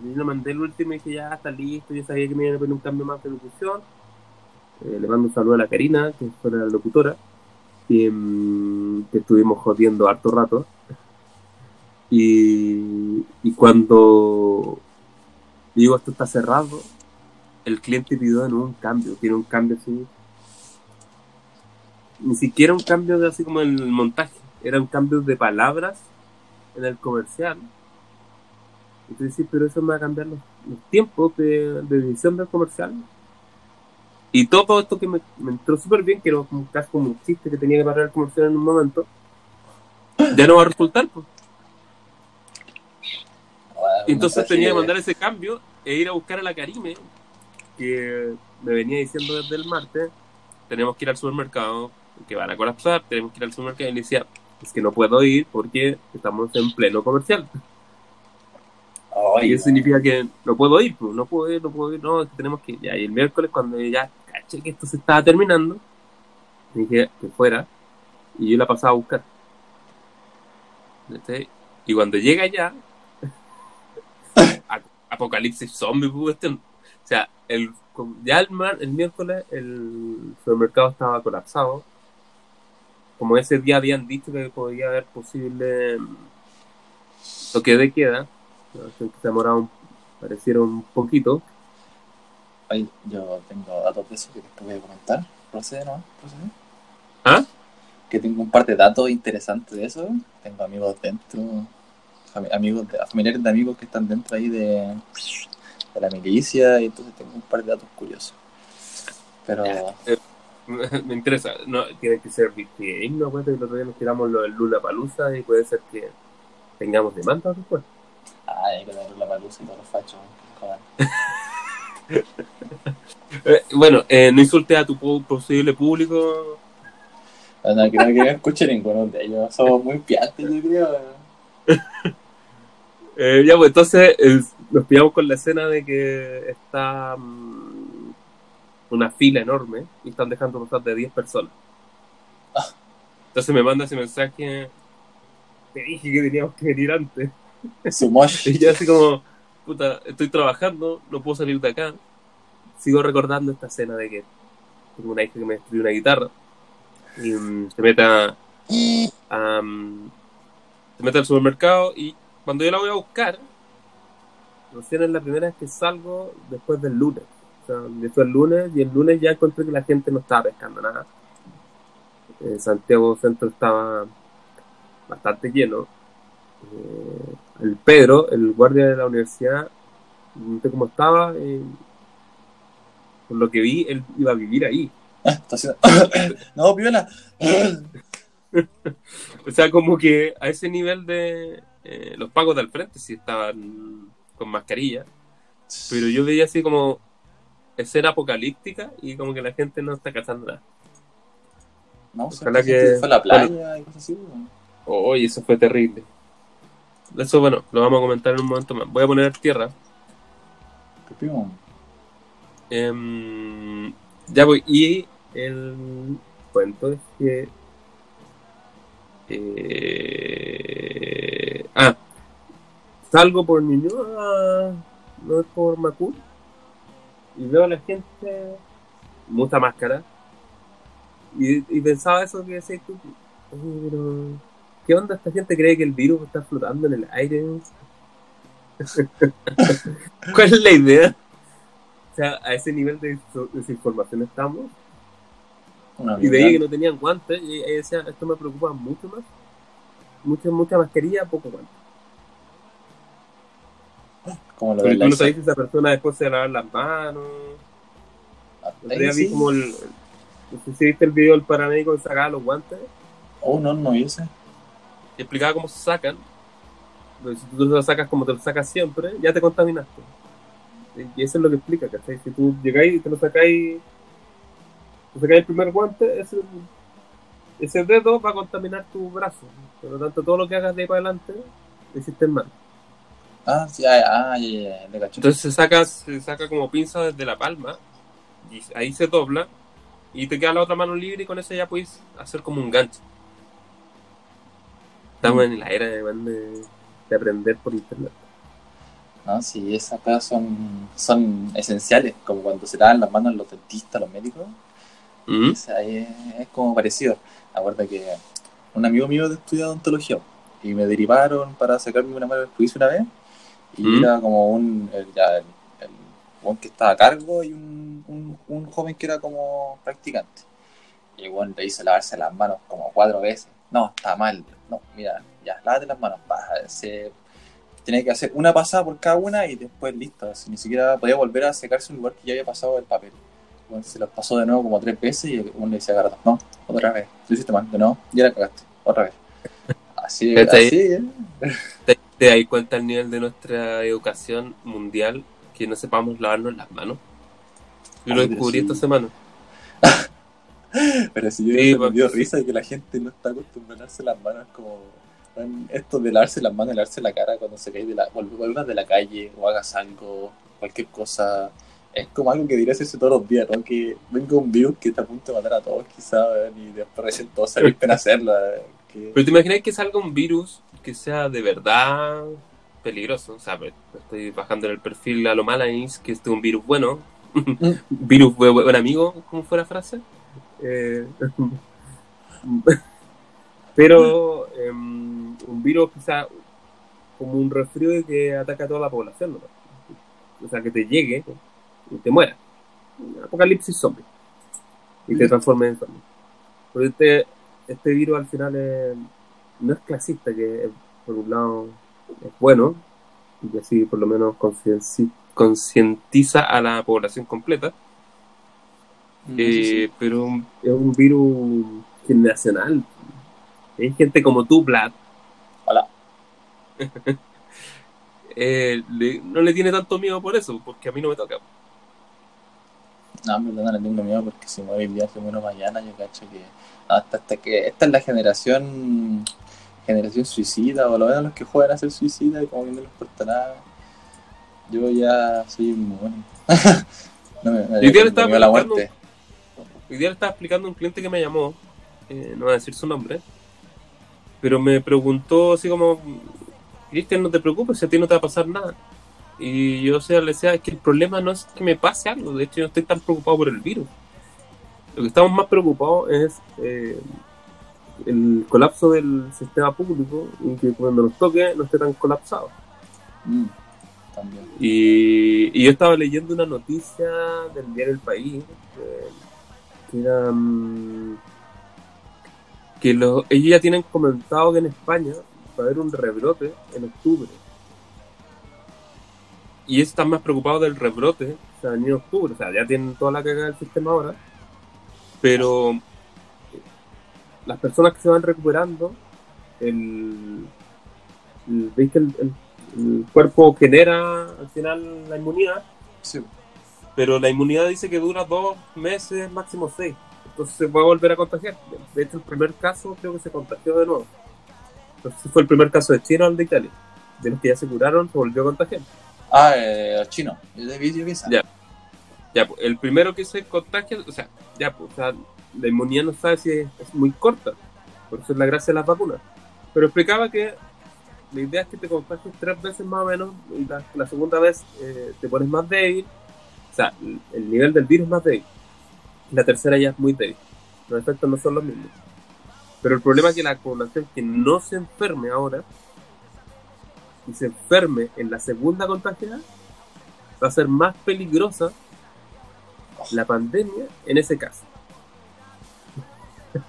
Yo le mandé el último y dije ya está listo. Yo sabía que me iban a poner un cambio más de locución. Eh, le mando un saludo a la Karina, que fue la locutora. Y, em, que estuvimos jodiendo harto rato. Y, y cuando digo esto está cerrado, el cliente pidió de nuevo un cambio. Tiene un cambio así. Ni siquiera un cambio de así como el montaje. Era un cambio de palabras en el comercial. Entonces sí, pero eso me va a cambiar los, tiempos de, de edición del comercial. Y todo esto que me, me entró súper bien, que era como, casi como un chiste que tenía que parar el comercial en un momento, ya no va a resultar. Pues. Entonces tenía que [laughs] mandar ese cambio e ir a buscar a la Karime, que me venía diciendo desde el martes, tenemos que ir al supermercado, que van a colapsar, tenemos que ir al supermercado. Y le decía, es que no puedo ir porque estamos en pleno comercial. Y eso significa que no puedo ir, pues, no puedo ir, no puedo ir, no, es que tenemos que ir. Ya, y el miércoles, cuando ya caché que esto se estaba terminando, dije que fuera, y yo la pasaba a buscar. ¿Cachai? Y cuando llega ya, apocalipsis zombie, pues. O sea, el, ya el, mar- el miércoles el supermercado estaba colapsado. Como ese día habían dicho que podía haber posible mm, toque de queda, se demoraba un, pareciera un poquito. Ay, yo tengo datos de eso que después voy a comentar. Procede, ¿no? Procede. ¿Ah? Que tengo un par de datos interesantes de eso. Tengo amigos dentro, amigos de, familiares de amigos que están dentro ahí de, de la milicia, y entonces tengo un par de datos curiosos. Pero, Ya. [laughs] Me interesa, no, tiene que ser VPN, no acuerdo que el otro día nos tiramos lo del Lula Palusa y puede ser que tengamos demandas después. ay, hay que darle la palusa y todos los fachos. [laughs] Eh, bueno, eh, no insultes a tu po- posible público. No, no, creo que no escuche ninguno de ellos. Somos muy piantes, yo creo. [laughs] Eh, ya, pues entonces eh, nos pillamos con la escena de que está mm, una fila enorme y están dejando pasar de 10 personas. Entonces me manda ese mensaje. Te dije que teníamos que venir antes. [laughs] Y yo así como, puta, estoy trabajando, no puedo salir de acá. Sigo recordando esta escena de que tengo una hija que me destruyó una guitarra y mm, se mete a, a, mm, se mete al supermercado y cuando yo la voy a buscar, recién es la primera vez que salgo después del lunes. O sea, yo fui el lunes y el lunes ya encontré que la gente no estaba pescando nada. Eh, Santiago Centro estaba bastante lleno. Eh, el Pedro, el guardia de la universidad, no sé cómo estaba, eh, por lo que vi, él iba a vivir ahí. Haciendo- [coughs] no, piola. [coughs] [laughs] O sea, como que a ese nivel de eh, los pagos del frente sí estaban con mascarilla, pero yo veía así como escena apocalíptica y como que la gente no está cazando nada. No, Ojalá que fue a la playa y cosas así. ¿no? Oye, eso fue terrible. Eso, bueno, lo vamos a comentar en un momento más. Voy a poner tierra. Qué pion. Em, ya voy. Y el cuento es que. Eh, ah, salgo por Ñuñoa, no es por Macul, y veo a la gente, mucha máscara, y, pensaba eso que decías tú, pero. ¿Qué onda? ¿Esta gente cree que el virus está flotando en el aire? [laughs] ¿Cuál es la idea? O sea, a ese nivel de desinformación estamos. Una Y veía que no tenían guantes y ella decía, esto me preocupa mucho más. Mucha, mucha mascarilla, poco guante. como lo del tú no Lysol. sabes si esa persona después se lavar las manos. Ah, otro día vi sí. como el... No sé si viste el video del paramédico que sacaba los guantes Oh, no, no hice. y explicaba cómo se sacan. Pero si tú lo sacas como te lo sacas siempre, ya te contaminaste. Y eso es lo que explica, ¿cachai? Si tú llegáis y te lo sacáis, te sacáis el primer guante, ese, ese dedo va a contaminar tu brazo. Por lo tanto, todo lo que hagas de ahí para adelante, lo hiciste mal. Ah, sí, ah, ah, ya, ya. Entonces se saca, se saca como pinza desde la palma, y ahí se dobla, y te queda la otra mano libre, y con eso ya puedes hacer como un gancho. Estamos en la era de, de, de aprender por internet. No, sí, esas cosas son, son esenciales, como cuando se lavan las manos los dentistas, los médicos. ¿Mm? O sea, es, es como parecido. Acuerdo que un amigo mío estudia odontología y me derivaron para sacarme una mala juicio una vez. Y ¿Mm? era como un. El, ya, el, que estaba a cargo y un, un, un joven que era como practicante. Y weón le hizo lavarse las manos como cuatro veces. No, está mal. No, mira, ya, lávate las manos. Pa, se, tenía que hacer una pasada por cada una y después listo. Así, ni siquiera podía volver a secarse un lugar que ya había pasado el papel. Se los pasó de nuevo como tres veces y uno le decía a no, otra vez, lo hiciste mal, de nuevo, ya la cagaste, otra vez. [laughs] Así, así, ¿eh? ¿Te, te das cuenta el nivel de nuestra educación mundial que no sepamos lavarnos las manos? Yo lo descubrí sí. esta semana. [laughs] Pero si yo Sí, me dio porque- risa que la gente no está acostumbrada a lavarse las manos, como esto de lavarse las manos y lavarse la cara cuando se cae de la, vuelvas de la calle o hagas algo, cualquier cosa, es como algo que debería hacerse todos los días, ¿no? Que venga un virus que está a punto de matar a todos, quizás, y después todos se avispen a que- Pero te imaginas que salga un virus que sea de verdad peligroso. O sea, estoy bajando en el perfil a lo Malanis, que este es un virus bueno. [laughs] virus buen, buen amigo, ¿cómo fue la frase? Eh, [laughs] pero em, un virus quizá como un resfrío que ataca a toda la población, ¿no? O sea, que te llegue y te muera. Un apocalipsis zombie. Y te transforme en zombie. Pero este, este virus al final es- no es clasista, que por un lado es bueno, y así por lo menos concientiza a la población completa, eh, pero es un virus generacional. Hay gente como tú, Vlad. Hola. [laughs] eh, le- no le tiene tanto miedo por eso, porque a mí no me toca. No, en verdad no le tengo miedo porque si muere el día, se muere mañana, yo cacho que... hasta, hasta que esta es la generación generación suicida, o lo menos los que juegan a ser suicida y como que no les importa nada. Yo ya soy inmune. [laughs] no me, me día le estaba miedo a la preguntando- muerte. Hoy día le estaba explicando a un cliente que me llamó, eh, no voy a decir su nombre, pero me preguntó así como, Cristian, no te preocupes, si a ti no te va a pasar nada. Y yo sea, le decía, es que el problema no es que me pase algo, de hecho yo no estoy tan preocupado por el virus. Lo que estamos más preocupados es eh, el colapso del sistema público y que cuando nos toque no esté tan colapsado. Mm, también. Y, y yo estaba leyendo una noticia del diario El País eh, que era mm, que los, ellos ya tienen comentado que en España va a haber un rebrote en octubre. Y están más preocupados del rebrote, o sea, en octubre, o sea, ya tienen toda la cagada del sistema ahora, pero las personas que se van recuperando, el, el- veis que el- el- el cuerpo genera al final la inmunidad, Sí. pero la inmunidad dice que dura dos meses, máximo seis. Entonces se va a volver a contagiar. De hecho, el primer caso creo que se contagió de nuevo. Si fue el primer caso de China o el de Italia. De los que ya se curaron, se volvió a contagiar. Ah, eh, chino. Yo le vi, yo vi esa. Ya. Ya, pues, el primero que se contagia, o sea, ya, pues, o sea, la inmunidad no sabe si es, muy corta. Por eso es la gracia de las vacunas. Pero explicaba que la idea es que te contagies tres veces más o menos y la, la segunda vez eh, te pones más débil. O sea, el- el nivel del virus es más débil. La tercera ya es muy débil. Los efectos no son los mismos. Pero el problema es que la población que no se enferme ahora y se enferme en la segunda contagiada va a ser más peligrosa la pandemia en ese caso. [laughs]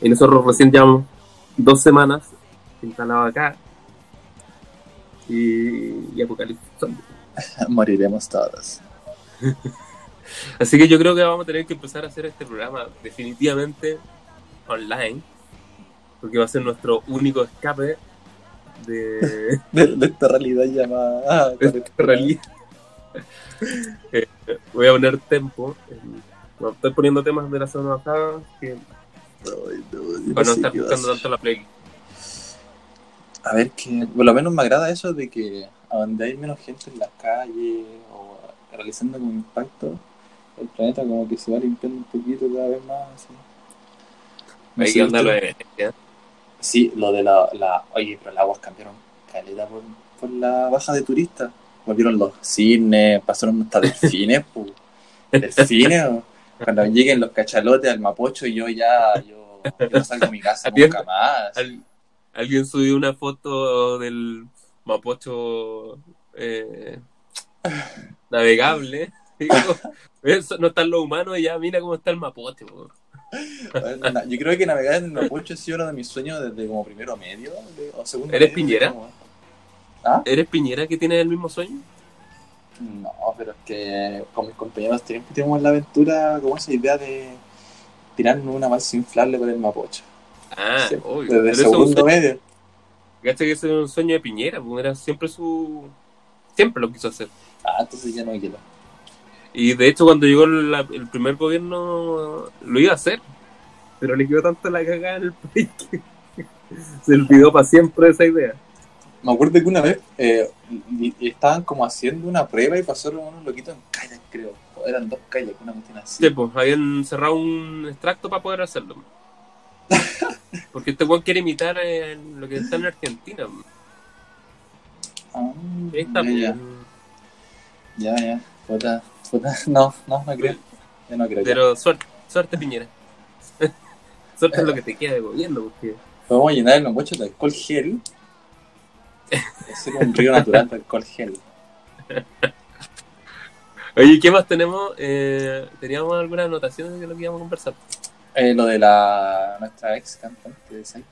Y nosotros recién llevamos dos semanas instalados acá. Y, y Apocalipsis Zombie. [laughs] Moriremos todos. [laughs] Así que yo creo que vamos a tener que empezar a hacer este programa definitivamente online. Porque va a ser nuestro único escape de, [laughs] De, de esta realidad llamada. esta realidad. [laughs] Eh, voy a poner tempo. eh, bueno, estoy poniendo temas de la semana pasada que Ay, no, para no estar buscando tanto la play. A ver, que por lo menos me agrada eso de que a donde hay menos gente en las calles o realizando como impacto, el planeta como que se va limpiando un poquito cada vez más. Así. No Hay sé, que andar lo de Sí, lo de la, la... Oye, pero las aguas cambiaron caleta por, por la baja de turistas. Volvieron los cines, pasaron hasta delfines, [laughs] pu. Delfines, cuando lleguen los cachalotes al Mapocho, yo ya, yo, yo no salgo de mi casa [laughs] nunca más. Al- alguien subió una foto del Mapocho eh, [laughs] navegable. Digo, no están los humanos y ya mira cómo está el Mapocho. po. Yo creo que navegar en el Mapocho ha sido uno de mis sueños desde como primero medio de- o segundo ¿Eres medio, Piñera? como- ¿Ah? ¿Eres Piñera que tiene el mismo sueño? No, pero es que con mis compañeros siempre tenemos la aventura, como esa idea de tirarnos una balsa inflable por el Mapocho. Ah, obvio. desde un segundo medio. ¿cachai que ese es un sueño de Piñera? Porque era siempre su. Siempre lo quiso hacer. Ah, entonces ya no quiero. Y de hecho, cuando llegó la- el primer gobierno, lo iba a hacer. Pero le quedó tanto la cagada en el país que [laughs] se olvidó para siempre esa idea. Me acuerdo que una vez eh, estaban como haciendo una prueba y pasaron unos loquitos en kayak, creo. O eran dos kayak, una cuestión así. Sí, pues habían cerrado un extracto para poder hacerlo. [laughs] Porque este weón quiere imitar eh, lo que está en Argentina. Ah, Ahí está, ya, pues. ya, ya, ya. Puta. [laughs] No, no, no creo. Yo no creo. ya. Pero suerte, suerte Piñera. [laughs] suerte es lo que te queda de gobierno, porque Podemos llenar el Mapocho de alcohol gel. [laughs] Es un río natural de alcohol gel. Oye, ¿qué más tenemos? Eh, teníamos algunas anotaciones de lo que íbamos a conversar. Eh, lo de la nuestra ex cantante de Psycho.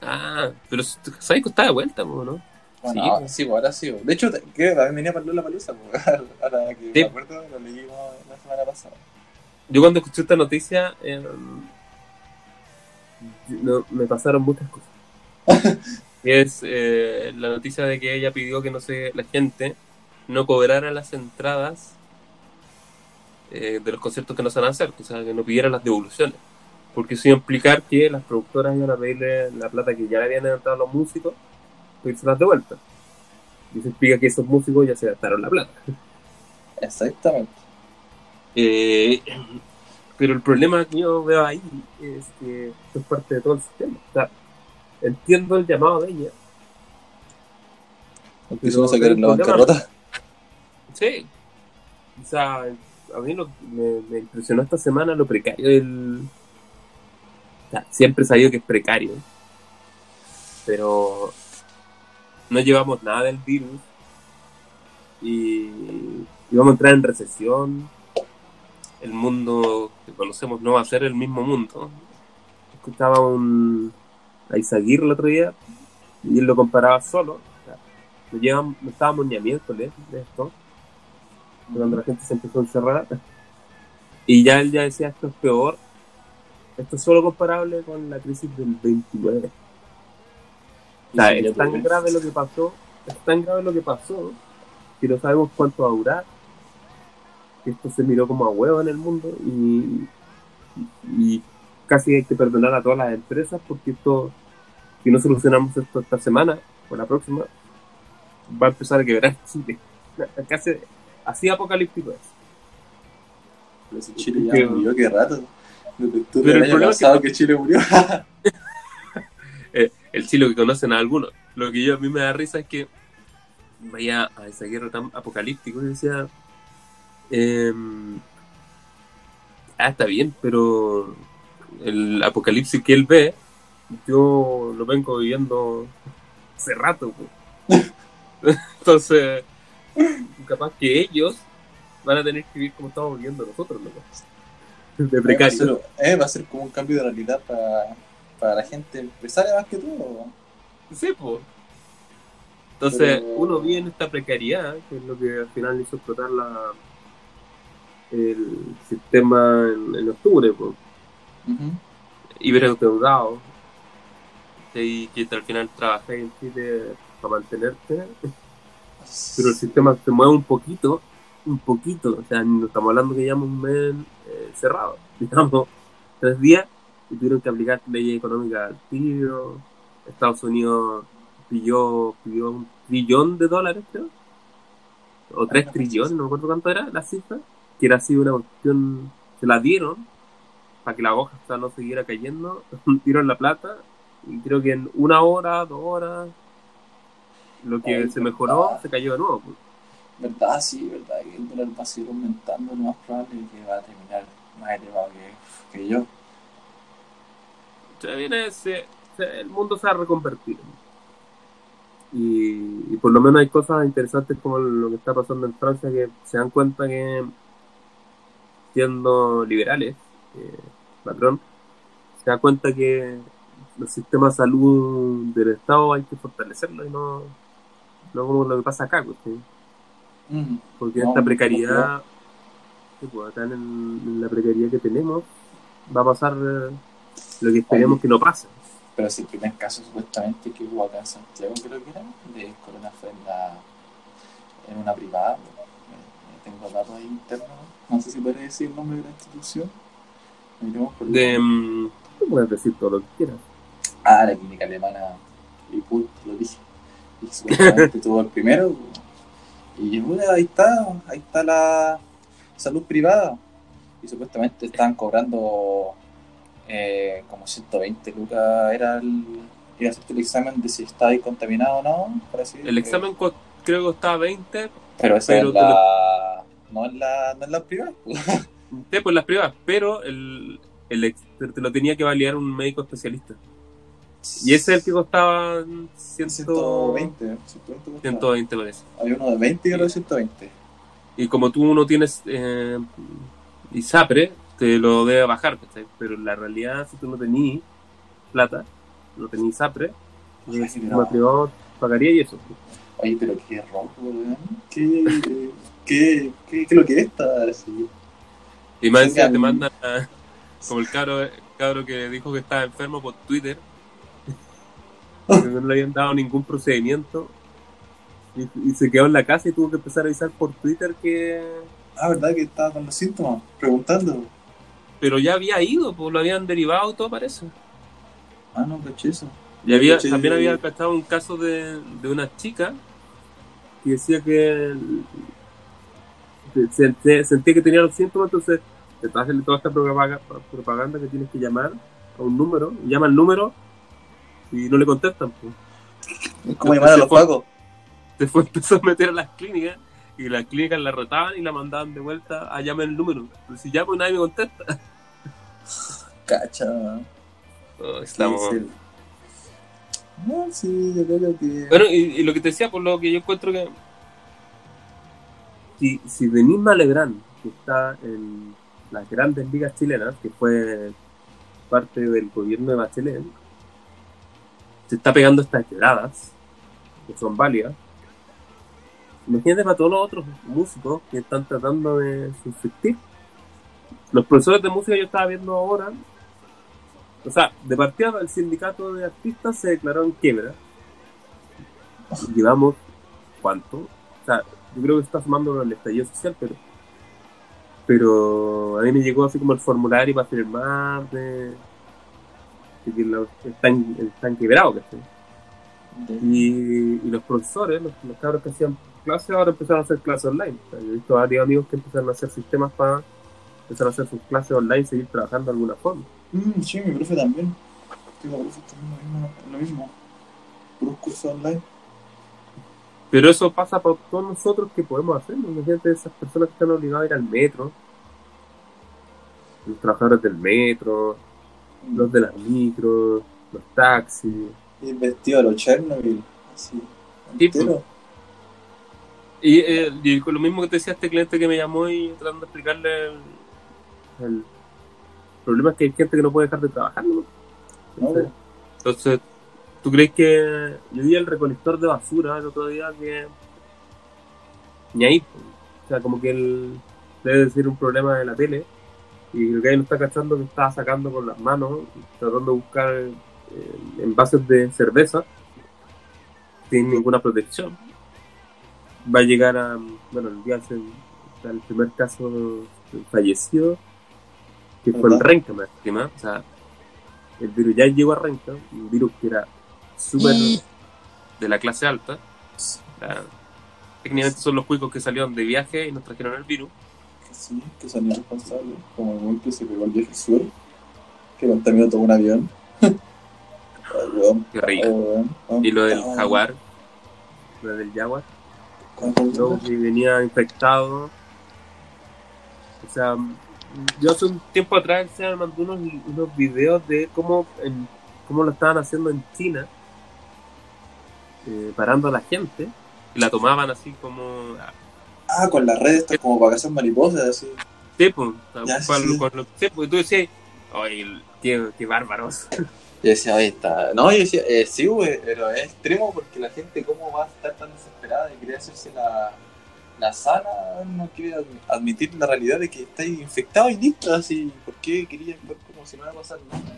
Ah, pero Psycho está de vuelta, ¿no? Bueno, Sí, ahora pues. sí, pues, ahora sí. pues. De hecho, que también venía para la palusa. [laughs] Ahora que Sí. me acuerdo, lo leímos la semana pasada. Yo cuando escuché esta noticia, eh, no- me pasaron muchas cosas. [laughs] Y es eh, la noticia de que ella pidió que no se, la gente no cobrara las entradas eh, de los conciertos que no se van a hacer, o sea, que no pidieran las devoluciones. Porque eso iba a implicar que las productoras iban a pedirle la plata que ya le habían entrado a los músicos, las de vuelta. Y eso explica que esos músicos ya se gastaron la plata. Exactamente. Eh, pero el problema que yo veo ahí es que esto es parte de todo el sistema. O sea, entiendo el llamado de ella. Pero quisimos sacar en la bancarrota. Sí. O sea, a mí lo, me, me impresionó esta semana lo precario del... O sea, siempre he sabido que es precario. Pero no llevamos nada del virus. Y, vamos a entrar en recesión. El mundo que conocemos no va a ser el mismo mundo. Escuchaba un, a Izaguirre el otro día y él lo comparaba solo. No, no estábamos ni a de esto, cuando la gente se empezó a encerrar. Y ya él ya decía, esto es peor. Esto es solo comparable con la crisis del 29. Es tan tuve. grave lo que pasó, es tan grave lo que pasó, que no sabemos cuánto va a durar. Que esto se miró como a huevo en el mundo y, y casi hay que perdonar a todas las empresas porque esto, si no solucionamos esto esta semana o la próxima, va a empezar a quebrar Chile. [laughs] Casi así apocalíptico es. Pero si Chile ya Que- murió, qué rato. Desde octubre Pero el del año problema es que- pasado que Chile murió. [laughs] el Chile que conocen a algunos. Lo que yo a mí me da risa es que vaya a esa guerra tan apocalíptico y decía, em, ah, está bien, pero el apocalipsis que él ve, yo lo vengo viviendo hace rato. po. [laughs] Entonces, capaz que ellos van a tener que vivir como estamos viviendo nosotros, loco. de Va a, precario. ser, eh, va a ser como un cambio de realidad para, para la gente empresaria más que todo. Sí, pues. Entonces, Pero- uno vive en esta precariedad, que es lo que al final hizo explotar la, el sistema en, en octubre, pues. Ujú. Hiperendeudado. Y que al final trabajé en Chile para mantenerte, pero el sistema se mueve un poquito, un poquito. O sea, no estamos hablando que llevamos un mes eh, cerrado, [laughs] digamos, tres días y tuvieron que aplicar leyes económicas al tiro. Estados Unidos pidió, pidió un trillón de dólares, creo, o tres trillones, no me acuerdo cuánto era la cifra, que era así una cuestión, se la dieron para que la hoja hasta no siguiera cayendo, [laughs] dieron la plata y creo que en una hora, dos horas, lo que Ay, se mejoró se cayó de nuevo. pues. ¿Verdad? Sí, verdad que el dólar va a seguir aumentando, lo más probable es que va a terminar más elevado que, que yo. Se viene, se- se- el mundo se va a reconvertir. Y, y por lo menos hay cosas interesantes como lo que está pasando en Francia que se dan cuenta que siendo liberales, eh, patrón, se da cuenta que los sistemas de salud del Estado hay que fortalecerlos y no, no como lo que pasa acá, pues, ¿sí? Mm. porque No, esta no, precariedad, sí, pues, acá en, en la precariedad que tenemos, va a pasar eh, lo que esperemos Oye. que no pase. Pero si el primer caso supuestamente que hubo acá en Santiago, creo que era, de corona fue en, la, en una privada. Eh, Tengo datos ahí internos, no sé si puedes decir el nombre de la institución. De, mm, puedes decir todo lo que quieras. Ah, la clínica alemana Lipput, lo dije. Y supuestamente [laughs] tuvo el primero. Y bueno, ahí está, ahí está la salud privada. Y supuestamente estaban cobrando eh, como 120 lucas. Era el, ir a hacerte el examen de si estaba ahí contaminado o no. parece El examen co- creo que costaba 20, Pero esa pero es la. No es la, no es la privada. pues. sí, pues las privadas, pero el, el te lo tenía que validar un médico especialista. Y ese es el que costaba 100, 120. 120 costaba. 120 parece. Había uno de 20 y otro de 120. Y como tú no tienes eh, ISAPRE, te lo debe bajar, ¿cachai? Pero en la realidad, si tú no tenías plata, no tenías ISAPRE, Ay, el no. sistema privado pagaría y eso. Oye, pero qué rojo, weón. ¿Qué, qué, qué, lo que es esta? Y más encima te mandan como el cabro, cabro que dijo que estaba enfermo por Twitter, [laughs] que no le habían dado ningún procedimiento. Y, y se quedó en la casa y tuvo que empezar a avisar por Twitter que... Ah, ¿verdad que estaba con los síntomas? Preguntando. Pero ya había ido, pues lo habían derivado todo parece. Ah, no, caché eso. Y había, Caché- también había cachado un caso de, de una chica que decía que que se- se- sentía que tenía los síntomas, entonces te haciendo toda esta propaganda, propaganda que tienes que llamar a un número, llama al número y no le contestan. Pues. Es como llamar a los pagos. Después empezó a meter a las clínicas y las clínicas la retaban y la mandaban de vuelta a llamar el número. Pero si llamo nadie me contesta. Cacha. Oh, estamos... No, sí, yo creo que. Bueno, y, y lo que te decía, por lo que yo encuentro que. Si, si Denis Malegrán, que está en las grandes ligas chilenas, que fue parte del gobierno de Bachelet, se está pegando estas quebradas, que son válidas, imagínate para todos los otros músicos que están tratando de subsistir. Los profesores de música yo estaba viendo ahora, o sea, de partida el sindicato de artistas se declaró en quiebra. Llevamos, ¿cuánto? O sea, yo creo que está sumando el estallido social, pero pero a mí me llegó así como el formulario para firmar de, de que los, están, están quebrados, ¿cachai? Y, y los profesores, los, los cabros que hacían clases, ahora empezaron a hacer clases online. O sea, yo he visto varios amigos que empezaron a hacer sistemas para empezar a hacer sus clases online y seguir trabajando de alguna forma. Mm, sí, mi profe también. Sí, la profe también lo mismo. Puros cursos online. Pero eso pasa por todos nosotros que podemos hacer. Imagínate esas personas que están obligadas a ir al metro, los trabajadores del metro, los de las micros, los taxis. Y vestido a los Chernobyl. Así. Sí, pues. Entero. Y, eh, y con lo mismo que te decía este cliente que me llamó y tratando de explicarle el, el- problema es que hay gente que no puede dejar de trabajar, ¿no? No, Entonces, entonces, ¿tú crees que yo vi el recolector de basura el otro día que ni ahí, o sea, como que él debe de ser un problema de la tele y creo que ahí lo está cachando que está sacando con las manos, tratando de buscar eh, envases de cerveza sin ninguna protección. Va a llegar a, bueno, el día está el primer caso fallecido que fue en. Renca, más encima, o sea, el virus ya llegó a Renca, un virus que era súper de la clase alta. Sea, técnicamente son los cuicos que salieron de viaje y nos trajeron el virus. que sí, que son irresponsables. Como el que se pegó el viaje al sur, que contaminó todo un avión. [laughs] Qué rico. Ah, Y lo del ah, jaguar, lo del jaguar, que venía infectado. O sea, yo hace un tiempo atrás se me mandó unos, unos videos de cómo, en- cómo lo estaban haciendo en China, eh, parando a la gente, y la tomaban así como Ah, con las redes, como para cazar mariposas, así. Sí, pues, sí. sí, pues, tú decías, ay, qué, qué bárbaros. Yo decía, ahí está. No, yo decía, eh, sí, güey, pero es extremo porque la gente, ¿cómo va a estar tan desesperada de querer hacerse la, la sana? No quiere admi- admitir la realidad de que está infectado y listo, así. ¿Por qué quería actuar como si no iba a pasar nada?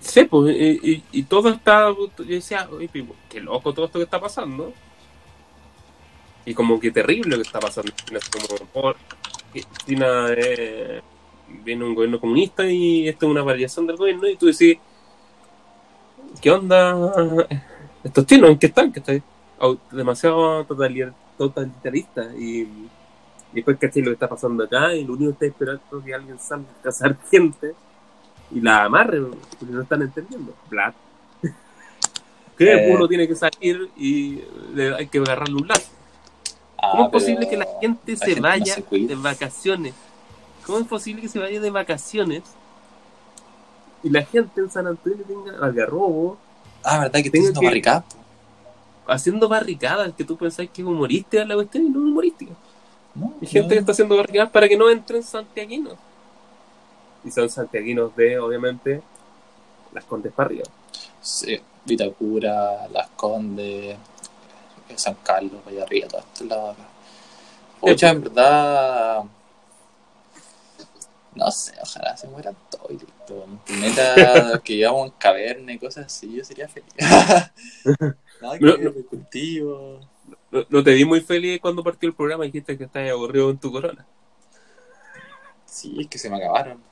Sí, pues, y, y- y todo está, yo decía, oye, qué loco todo esto que está pasando. Y como que terrible que está pasando. Es como, por, que China eh, viene un gobierno comunista y esto es una variación del gobierno y tú decís, ¿qué onda estos chinos? ¿En qué están? Que está demasiado totali- totalitaristas y, y después caché lo que está pasando acá y lo único que está esperando es que alguien salga a cazar [laughs] gente y la amarre porque no están entendiendo. Blat. [laughs] Que Eh. uno tiene que salir y le- hay que agarrarle un lazo. Ah, ¿Cómo es posible que la gente se gente no vaya se de vacaciones? ¿Cómo es posible que se vaya de vacaciones y la gente en San Antonio tenga algarrobo Ah, ¿verdad? Que Tengo haciendo que- barricada. haciendo barricadas que tú pensás que es humorística la cuestión y no es humorística? No, Hay gente no. que está haciendo barricadas para que no entren santiaguinos. Y son santiaguinos de, obviamente, las Condes para arriba. Sí, Vitacura, Las Condes, San Carlos, todo esto lado acá. Pucha, en verdad. No sé, ojalá se mueran todos y listo. Neta, [laughs] que vivamos en caverna y cosas así, yo sería feliz. [laughs] no, que No, no, no. cultivo. No, no te vi muy feliz cuando partió el programa y dijiste que estás aburrido en tu corona. Sí, es que se me acabaron.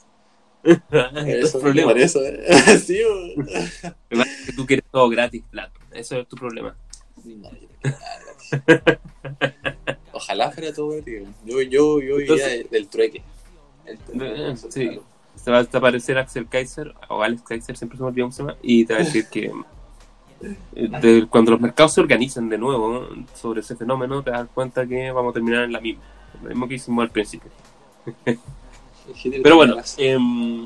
[laughs] Eso es problema. Por eso, eh. sí. Que tú quieres todo gratis, Plato. Eso es tu problema. No, yo no quiero nada gratis. Ojalá fuera todo gratis. Yo, yo, yo Entonces- del trueque. El sí. Se va a aparecer Axel Kaiser, o Alex Kaiser, siempre se me olvida cómo se llama, y te va a decir que eh, de- cuando los mercados se organizan de nuevo ¿no? sobre ese fenómeno, te das cuenta que vamos a terminar en la misma. Lo mismo que hicimos al principio. Pero bueno, em,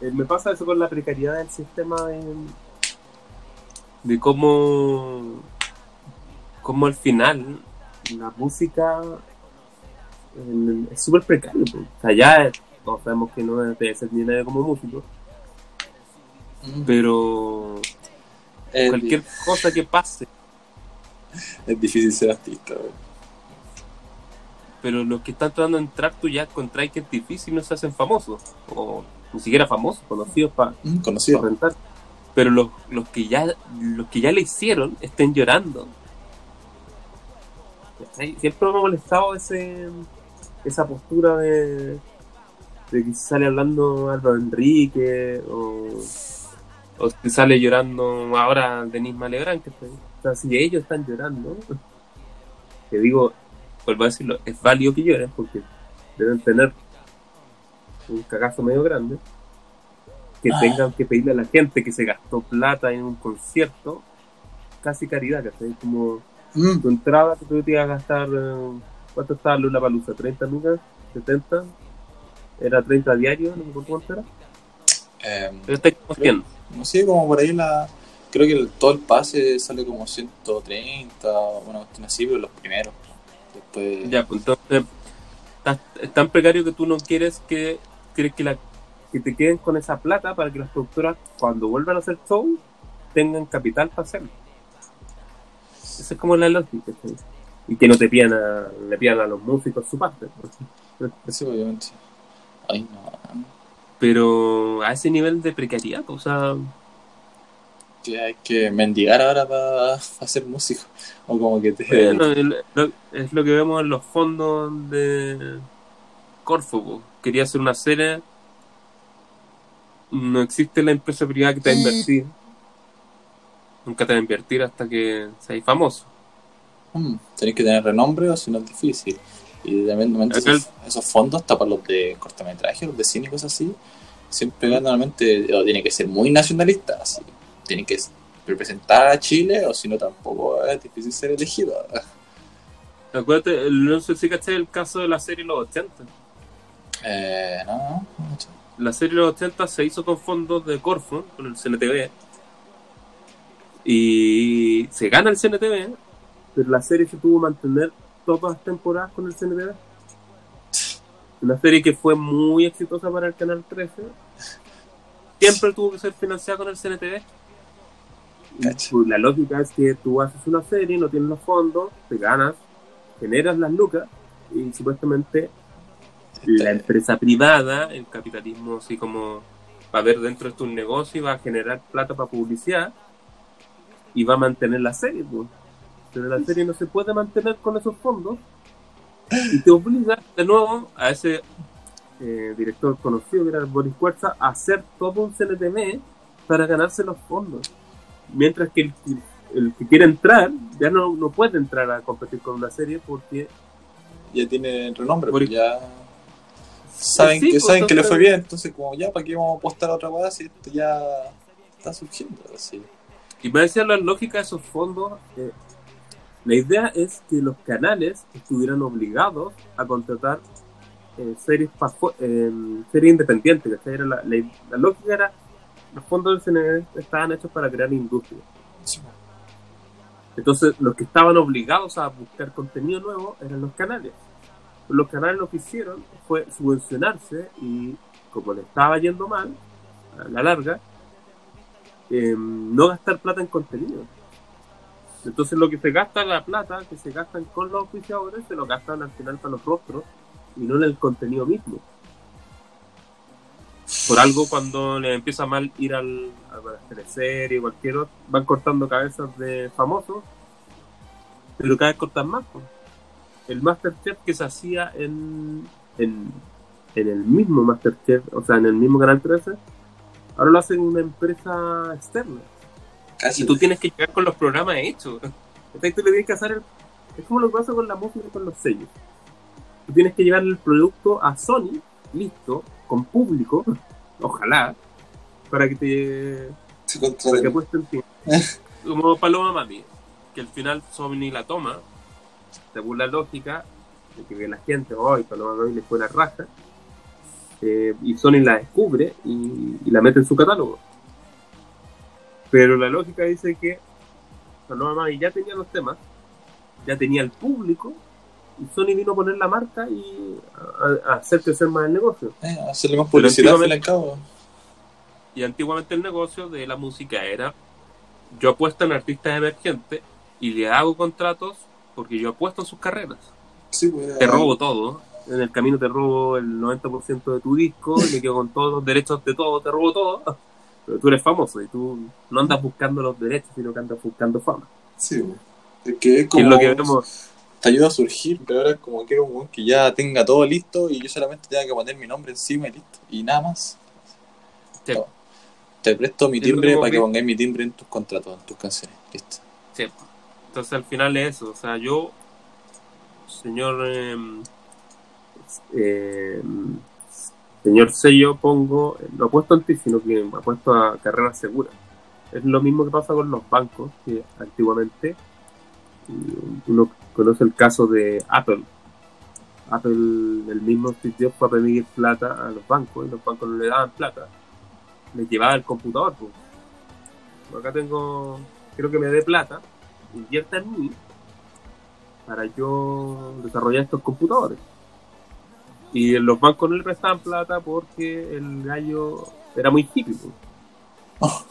eh, me pasa eso con la precariedad del sistema de, de cómo, cómo al final la música es súper precario. pues. O sea, ya todos sabemos que no debe ser ni nadie como músico, Mm. pero es, cualquier cosa que pase, [laughs] es difícil ser artista. pero los que están tratando de entrar, tú ya encontráis que es difícil, no se hacen famosos, o ni siquiera famosos, conocidos para Mm, Conocido. rentar. Pero los, los que ya los que ya le hicieron estén llorando. Siempre me ha molestado ese, esa postura de, de que sale hablando Álvaro Enrique o, o que sale llorando ahora Denise Malebrán. Que o sea, si ellos están llorando, te digo, vuelvo a decirlo, es válido que lloren porque deben tener un cagazo medio grande que Ah. tengan que pedirle a la gente que se gastó plata en un concierto, casi caridad, que como Mm. tu entrada que tú te ibas a gastar, eh, ¿cuánto estaba Lula Palusa? ¿30 lucas? ¿70? ¿Era 30 diarios? No me acuerdo cuánto era. Como 100. no sé, como por ahí la. Creo que el- todo el pase sale como 130, una cuestión así, pero los primeros. Después. Ya, pues entonces, estás- es tan precario que tú no quieres que, quieres que la que te queden con esa plata para que las productoras, cuando vuelvan a hacer show, tengan capital para hacerlo. Esa es como la lógica. ¿sí? Y que no te pidan a, le pidan a los músicos su parte. Sí, obviamente. Ay, no. Pero a ese nivel de precariedad, o sea, Que hay que mendigar ahora para hacer música. O como que te. bueno, es lo que vemos en los fondos de Corfo. po. Quería hacer una serie. No existe la empresa privada que te va a invertir. Nunca te va a invertir hasta que seas famoso. Mm, tenés que tener renombre o si no es difícil. Y también esos, esos fondos, hasta para los de cortometraje, los de cine y cosas así, siempre normalmente o tiene que ser muy nacionalista, así. Tiene que representar a Chile o si no tampoco es difícil ser elegido. [laughs] Acuérdate, no sé si caché el caso de la serie Los 80. Eh, no, no, no. La serie Los 80 se hizo con fondos de Corfo, con el CNTV. Y se gana el CNTV, pero la serie se tuvo que mantener todas las temporadas con el CNTV. Una serie que fue muy exitosa para el Canal 13. Siempre tuvo que ser financiada con el CNTV. Pues, la lógica es que tú haces una serie, no tienes los fondos, te ganas, generas las lucas y supuestamente la empresa privada, el capitalismo así como va a ver dentro de tu negocio y va a generar plata para publicidad y va a mantener la serie. pues. Pero la serie no se puede mantener con esos fondos y te obliga de nuevo a ese eh, director conocido que era Boris Cuerza a hacer todo un CNTV para ganarse los fondos. Mientras que el, el que quiere entrar ya no, no puede entrar a competir con una serie porque Ya tiene renombre, porque ya saben, Sí, que, pues, saben que le fue bien, entonces como ya, ¿para qué vamos a apostar a otra cosa si esto ya está surgiendo? Así. Y me decía la lógica de esos fondos. eh, la idea es que los canales estuvieran obligados a contratar eh, series, eh, series independientes. ¿cachai? Era la, la- la lógica era: los fondos del CNE estaban hechos para crear industria. Sí. Entonces, los que estaban obligados a buscar contenido nuevo eran los canales. Los canales lo que hicieron fue subvencionarse y, como le estaba yendo mal, a la larga, eh, no gastar plata en contenido. Entonces, lo que se gasta, la plata que se gastan con los oficiadores, se lo gastan al final para los rostros y no en el contenido mismo. Por algo, cuando le empieza mal ir al, a cualquier otro, van cortando cabezas de famosos, pero cada vez cortan más. El Masterchef que se hacía en, en, en el mismo Masterchef, o sea, en el mismo Canal 13, ahora lo hacen una empresa externa. Casi. Y tú tienes que llegar con los programas hechos. Entonces tú le tienes que hacer el... Es como lo que pasa con la música y con los sellos. Tú tienes que llevar el producto a Sony, listo, con público, [laughs] ojalá, para que te se para que apuesten ti. [laughs] Como Paloma Mami, que al final Sony la toma, según la lógica, de que la gente, hoy Paloma Mami le fue la raja, eh, y Sony la descubre y, y la mete en su catálogo. Pero la lógica dice que Paloma Mami ya tenía los temas, ya tenía el público, y Sony vino a poner la marca y a, a hacer crecer más el negocio. Eh, hacerle más publicidad al y al cabo. Y antiguamente el negocio de la música era yo apuesto en artistas emergentes y le hago contratos porque yo apuesto en sus carreras. Sí, pues, Te robo todo. En el camino te robo el 90% de tu disco y [laughs] me quedo con todos los derechos de todo, te robo todo. Pero tú eres famoso y tú no andas buscando los derechos, sino que andas buscando fama. Sí. Es que es como es lo que vemos. te ayuda a surgir, pero ahora es como quiero un que ya tenga todo listo y yo solamente tenga que poner mi nombre encima y listo. Y nada más. Sí, Te presto mi timbre para que que- pongáis mi timbre en tus contratos, en tus canciones. Listo. sí. Entonces al final es eso. O sea, yo, señor, eh, eh, señor sello, pongo, no apuesto en ti, sino que apuesto a carreras seguras. Es lo mismo que pasa con los bancos, que antiguamente y uno conoce el caso de Apple. Apple, el mismo Steve Jobs fue a pedir plata a los bancos y los bancos no le daban plata. Les llevaba el computador. pues. Acá tengo, quiero que me dé plata, invierta en mí para yo desarrollar estos computadores. Y los bancos no le prestaban plata porque el gallo era muy hippie. Oh.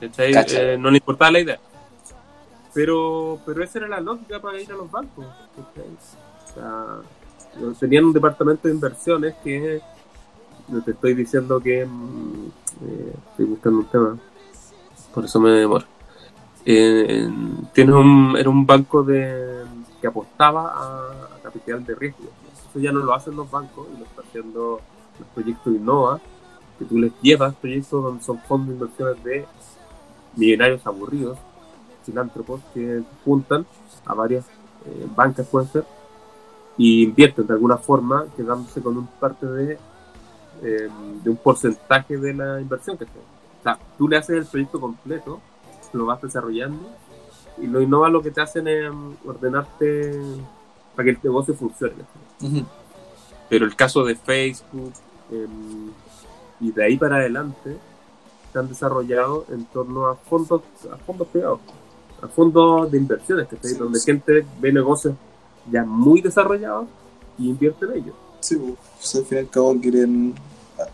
Eh, no le importaba la idea. Pero, pero esa era la lógica para ir a los bancos. O sea, tenían un departamento de inversiones que no te estoy diciendo que mm, eh, estoy buscando un tema, por eso me demoro. Eh, tienes un, era un banco de que apostaba a, a capital de riesgo. Ya no lo hacen los bancos y lo está haciendo los proyectos Innova, que tú les llevas proyectos donde son fondos de inversiones de millonarios aburridos, filántropos que juntan a varias eh, bancas pueden ser y invierten de alguna forma quedándose con un parte de, eh, de un porcentaje de la inversión que sea. O sea, tú le haces el proyecto completo, lo vas desarrollando y lo innova lo que te hacen es mm, ordenarte para que el negocio funcione. Pero el caso de Facebook em, y de ahí para adelante se han desarrollado en torno a fondos, a fondos privados, a fondos de inversiones, que Sí, donde sí. gente ve negocios ya muy desarrollados y invierte en ellos. Sí, pues, al fin y al cabo quieren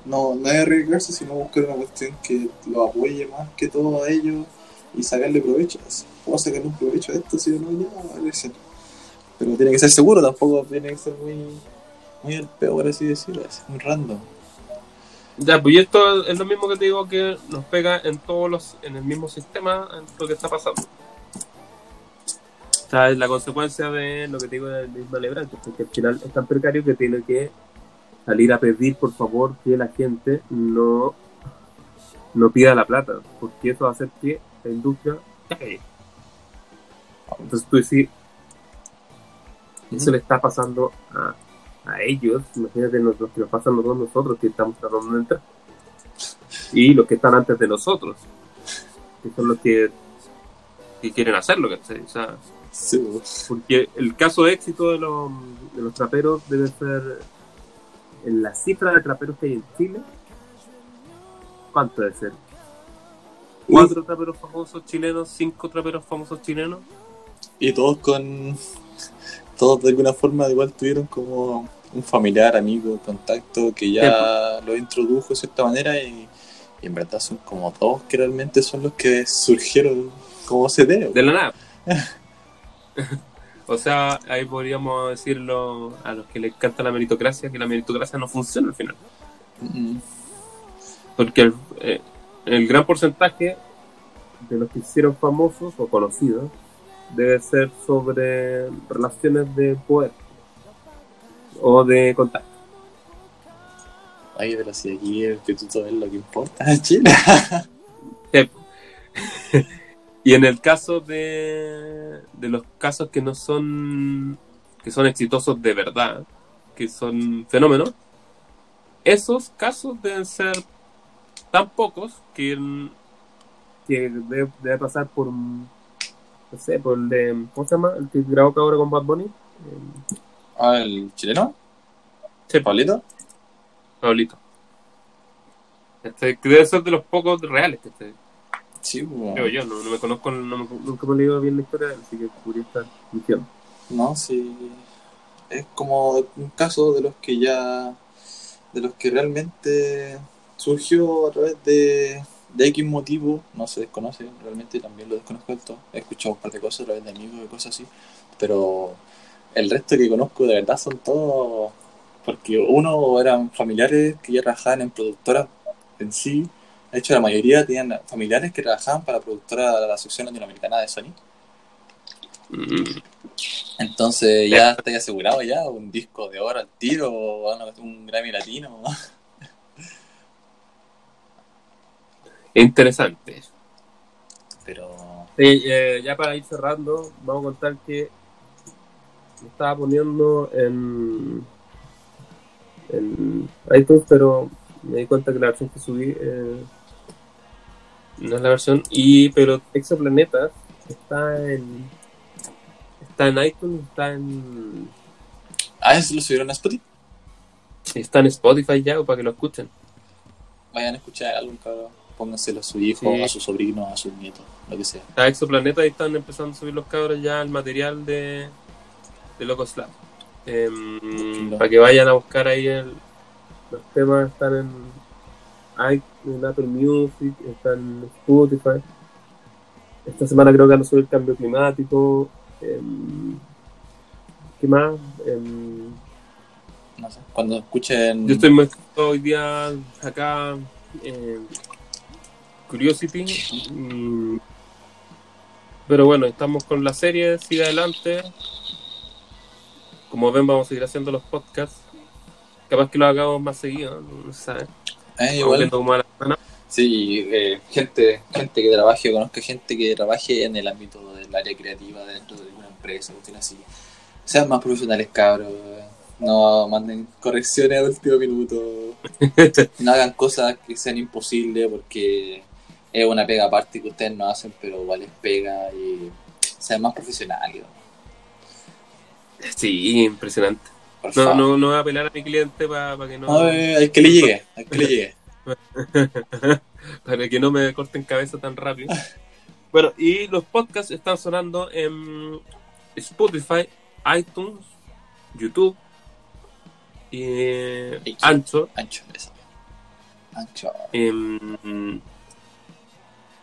no, no es arriesgarse, sino buscar una cuestión que lo apoye más que todo a ellos y sacarle provecho. Puedo sacarle un provecho a esto, si no, ya. Pero tiene que ser seguro, tampoco tiene que ser muy, muy al peo, por así decirlo, es muy random. Ya, pues y esto es lo mismo que te digo que nos pega en todos los, en el mismo sistema en lo que está pasando. O sea, es la consecuencia de lo que te digo del mismo Lebranto, porque al final es tan precario que tiene que salir a pedir por favor que la gente no, no pida la plata, porque eso va a hacer que la industria caiga. Entonces tú decís, eso le está pasando a, a ellos, imagínate los, los que nos pasan a nosotros que estamos tratando de entrar. Y los que están antes de nosotros, que son los que, que quieren hacerlo, ¿cachai? O sea, Sí, porque el caso de éxito de los, de los traperos debe ser en la cifra de traperos que hay en Chile. ¿Cuánto debe ser? ¿Cuatro traperos famosos chilenos? ¿Cinco traperos famosos chilenos? Y todos con. Todos de alguna forma igual tuvieron como un familiar, amigo, contacto que ya lo introdujo de cierta manera y, y en verdad son como dos que realmente son los que surgieron como CD. De la nada. [laughs] o sea, ahí podríamos decirlo a los que les encanta la meritocracia, que la meritocracia no funciona al final. Mm, Porque el, eh, el gran porcentaje de los que se hicieron famosos o conocidos debe ser sobre relaciones de poder o de contacto. Ay, pero si aquí el instituto es lo que importa en Chile. Sí. [laughs] y en el caso de, de los casos que no son que son exitosos de verdad, que son fenómenos, esos casos deben ser tan pocos que, que debe, debe pasar por un- no sé, por el de ¿cómo se llama? el que grabó ahora con Bad Bunny, Ah, el chileno, sí, Pablito. Pablito. Este, que debe ser de los pocos reales que este, Sí, creo yo, no, no me conozco, no me- nunca me he leído bien la historia, así que podría estar mintiendo. No, sí. Es como un caso de los que ya. de los que realmente surgió a través de, de X motivo, no se desconoce, realmente también lo desconozco todo. He escuchado un par de cosas a través de amigos y cosas así, pero el resto que conozco de verdad son todos. porque uno eran familiares que ya trabajaban en productoras en sí. De hecho, la mayoría tenían familiares que trabajaban para la productora de la sección latinoamericana de Sony. Entonces ya está asegurado ya un disco de oro al tiro un Grammy latino. Interesante. Pero Sí, eh, ya para ir cerrando, vamos a contar que me estaba poniendo en, en iTunes, pero me di cuenta que la versión que subí eh, no es la versión. Y pero Exoplanetas está en está en iTunes, está en ah, eso lo subieron a Spotify. está en Spotify ya o para que lo escuchen. Vayan a escuchar álbum, cabrón. Pónganselo a su hijo, Sí. a su sobrino, a sus nietos, lo que sea. Está Exoplaneta y están empezando a subir los cabros ya el material de de Locos Lab. Búsquenlo. para que vayan a buscar ahí el- los temas están en, en Apple Music, están en Spotify. Esta semana creo que van a subir el cambio climático. em, ¿Qué más? Em, No sé. Cuando escuchen. yo estoy hoy día acá em, Curiosity. mm, pero bueno, estamos con la serie, sigue adelante. Como ven, vamos a seguir haciendo los podcasts. Capaz que lo hagamos más seguido, no se sabe. Eh, Vamos igual. Sí, eh, gente, gente que trabaje, yo conozco gente que trabaje en el ámbito del área creativa dentro de alguna empresa, así. Sean más profesionales, cabros. No manden correcciones a último minuto. [laughs] No hagan cosas que sean imposibles porque es una pega aparte que ustedes no hacen, pero igual les pega y sean más profesionales. Sí, impresionante. Por No, favor. no, no voy a apelar a mi cliente para que no Ay, que le llegue, hay que le llegue. [laughs] para que no me corten cabeza tan rápido. Bueno, y los podcasts están sonando en Spotify, iTunes, YouTube y Ancho. Ancho, eso. Ancho.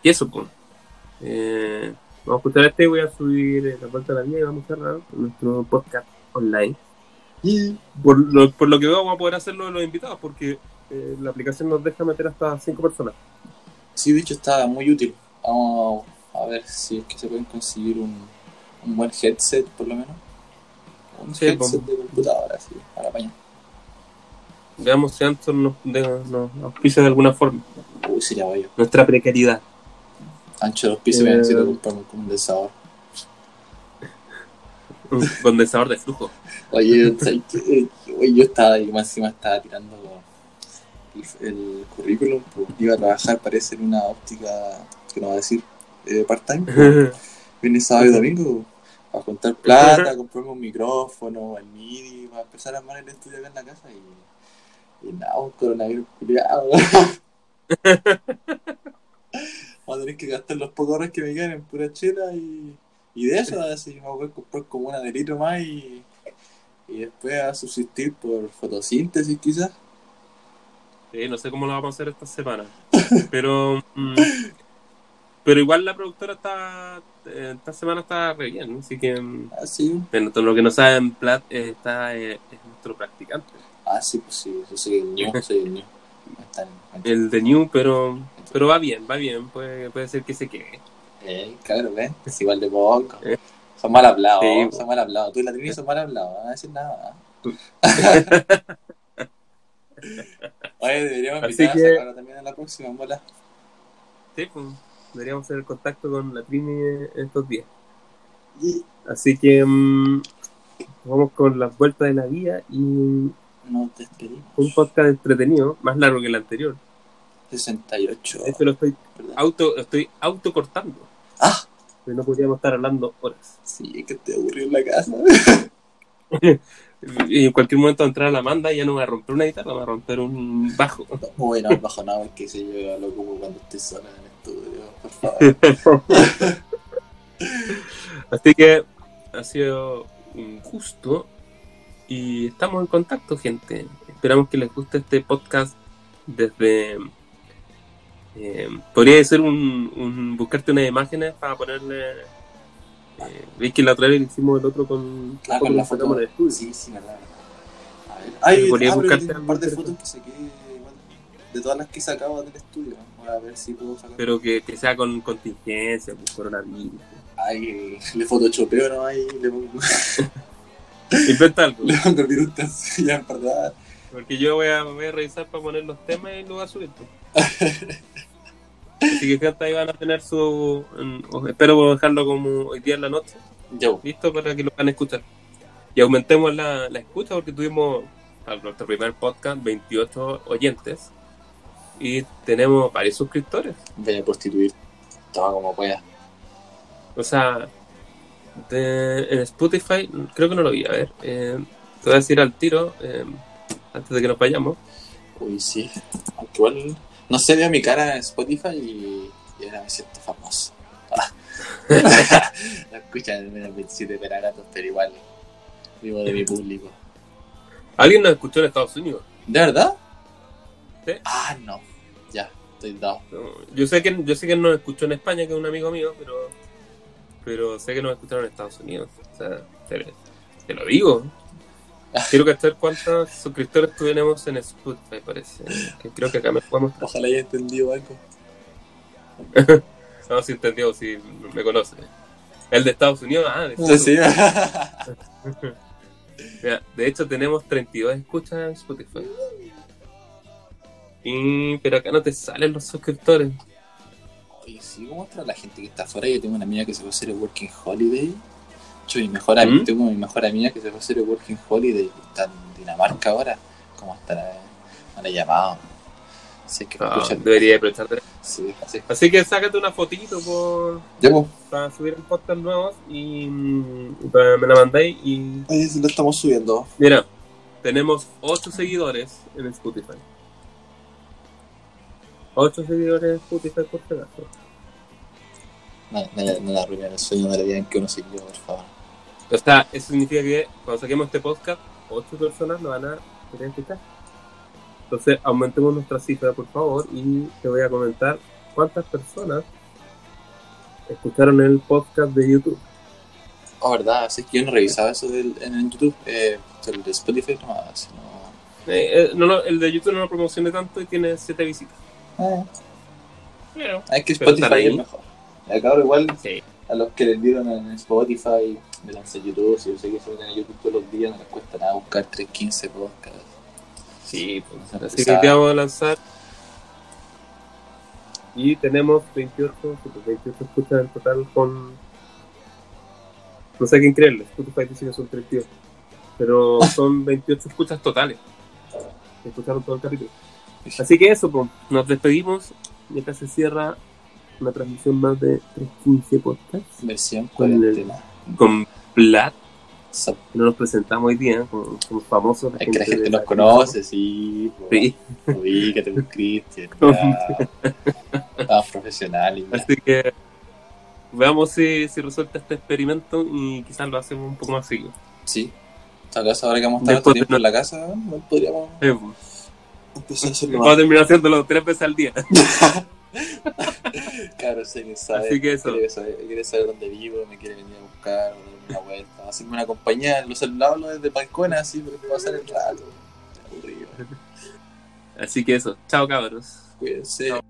Y eso, pues. Eh, vamos a escuchar este y voy a subir eh, La Vuelta a la Vida y vamos a cerrar nuestro podcast online. Y Por lo, por lo que veo, vamos a poder hacerlo de los invitados porque eh, la aplicación nos deja meter hasta 5 personas. Sí, de hecho está muy útil. Vamos a ver si es que se pueden conseguir un, un buen headset, por lo menos. Un Sí, headset vamos. de computadora, sí, para apañar. Veamos si Anton nos, de- nos auspicia de alguna forma. Uy, sería bello. Nuestra precariedad. Ancho de los pisos, Eh. me necesito comprarme un condensador. Un [laughs] condensador de flujo. Oye, ¿sabes qué? Oye, yo estaba ahí, más encima estaba tirando el, el currículum, pues, iba a trabajar, parece, en una óptica, que no va a decir, eh, part-time. pues. [laughs] Viene sábado y domingo a juntar plata, [laughs] comprarme un micrófono, el MIDI, para empezar a armar el estudio acá en la casa y, y nada, un coronavirus culiado. Voy a tener que gastar los pocos horas que me quedan en pura chela y, y de eso, así me voy a comprar como una de litro más y, y después a subsistir por fotosíntesis quizás. Sí, no sé cómo lo vamos a hacer esta semana. [laughs] Pero mm, pero igual la productora está eh, esta semana está re bien, así que mm, Así, bueno, todo lo que no saben, Plat eh, está eh, es nuestro practicante. ah, sí, pues sí, yo soy el new, soy el new. El de New, pero pero va bien, va bien, puede, puede ser que se quede. eh, cabrón, ¿ves? Es igual de poco. Eh. Son mal hablados, Sí. son mal hablados. Tú y la Trini son mal hablados, no van a decir nada. [laughs] Oye, deberíamos invitar que- a Sakura también en la próxima, mola. Sí, pues deberíamos hacer contacto con la Trini estos días. Y Así que mm, vamos con las vueltas de la vida y un nos despedimos. podcast entretenido, más largo que el anterior. 68. Este lo estoy auto, lo estoy autocortando. Ah, Pero no podríamos estar hablando horas. sí, es que estoy aburrido en la casa. [laughs] Y en cualquier momento entrar a la manda y ya no va a romper una guitarra, va a romper un bajo. Bueno, bajo nada, porque si yo lo como cuando estoy sola en el estudio, por favor. [laughs] Así que ha sido un gusto y estamos en contacto, gente. Esperamos que les guste este podcast desde... eh, podría ser un, un- buscarte unas imágenes para ponerle... Eh, ¿Veis que la otra vez hicimos el otro con, Ah, con la foto. el estudio? Sí, sí, verdad. A ver. Ay, Podría ah, buscarte un par de fotos que saqué igual, de todas las que sacaba del estudio. Voy a ver si puedo sacar. Pero que, que sea con contingencia, con coronavirus. Ay, le photoshopeo no ahí, le pongo, [laughs] Inventa algo. le pongo trans- [laughs] ya en verdad. Porque yo voy a, voy a revisar para poner los temas y lo voy a subir. [laughs] Así que gente ahí van a tener su... espero dejarlo como hoy día en la noche, Ya, listo para que lo van a escuchar. Y aumentemos la, la escucha porque tuvimos a nuestro primer podcast 28 oyentes y tenemos varios suscriptores. a prostituir todo como pueda. O sea, de, en Spotify, creo que no lo vi, a ver. eh, te voy a decir al tiro, eh, antes de que nos vayamos. Uy, sí. Igual no sé, veo mi cara en Spotify y, y ahora me siento famoso. [laughs] [laughs] Lo escuchan en el 27 pelagatos, pero igual vivo de mi público. Alguien nos escuchó en Estados Unidos. ¿De verdad? Sí. Ah, no. Ya, estoy dado. No, yo sé que yo sé que nos escuchó en España, que es un amigo mío, pero pero sé que nos escucharon en Estados Unidos. O sea, te, te lo digo. Quiero saber cuántos suscriptores tenemos en Spotify, parece. Que creo que acá me podemos... Ojalá haya entendido algo. [laughs] No, si entendió, si me conoce. El de Estados Unidos, ah, de, Sí, sí. [laughs] Mira, de hecho tenemos 32 escuchas en Spotify. Y, pero acá no te salen los suscriptores. Oye, sí, ¿cómo está la gente que está afuera? Yo tengo una amiga que se fue a hacer el Working Holiday. Yo, mi mejor amiga, ¿Mm? tengo mi mejor amiga que se fue a hacer el Working Holiday está en Dinamarca ahora. ¿Cómo estará? No le he llamado. Sé que Ah, debería aprovecharte. Sí, sí. Así que sácate una fotito por, para subir el podcast nuevos y, y para- me la mandáis. Y Ahí sí lo estamos subiendo. mira, tenemos 8 seguidores en Spotify. 8 seguidores en Spotify por si acaso. No, no, no, no la arruinen el sueño de la vida en que uno quedó, por favor. O sea, eso significa que cuando saquemos este podcast, 8 personas lo van a querer escuchar. Entonces, aumentemos nuestra cifra, por favor, y te voy a comentar cuántas personas escucharon el podcast de YouTube. Oh, verdad, así que yo no revisaba eso del, en el YouTube. Eh, el de Spotify no, sino. Eh, eh, no, no, el de YouTube no lo promocioné tanto y tiene 7 visitas. Eh, Pero, es que Spotify es mejor. Acá ahora igual sí. a los que les dieron en Spotify, me lancé YouTube, si yo sé que se ven en YouTube todos los días, no les cuesta nada buscar 315 podcasts. Sí, pues, así que te vamos a lanzar. Y tenemos 28, sí, pues, 28 escuchas en total con. No sé quién creerle, Spotify dice que son 32. Pero son 28 escuchas totales. Escucharon todo el capítulo. Así que eso, pues, nos despedimos. Y acá se cierra una transmisión más de 315 podcasts Versión Con el- cuarentena. Con Vlad. No nos presentamos hoy día, como somos famosos. Es que la gente nos conoce, sí. Sí. Ubícate, Cristian. [laughs] Estamos profesionales. Así que veamos si, si resulta este experimento y quizás lo hacemos un poco más seguido. Sí. ¿Acaso ahora que vamos a estar tiempo en la casa, no podríamos Eh, pues, empezar a hacerlo Vamos a terminar haciéndolo tres veces al día. [laughs] Claro, sé que sabe. Así que eso. Quiere saber, quiere saber dónde vivo, me quiere venir a buscar, o darme una vuelta, hacerme una compañía. Los hablo desde balcones así, pero pasar el rato. Aburrido. Así que eso. Chao cabros. Cuídense. Chao.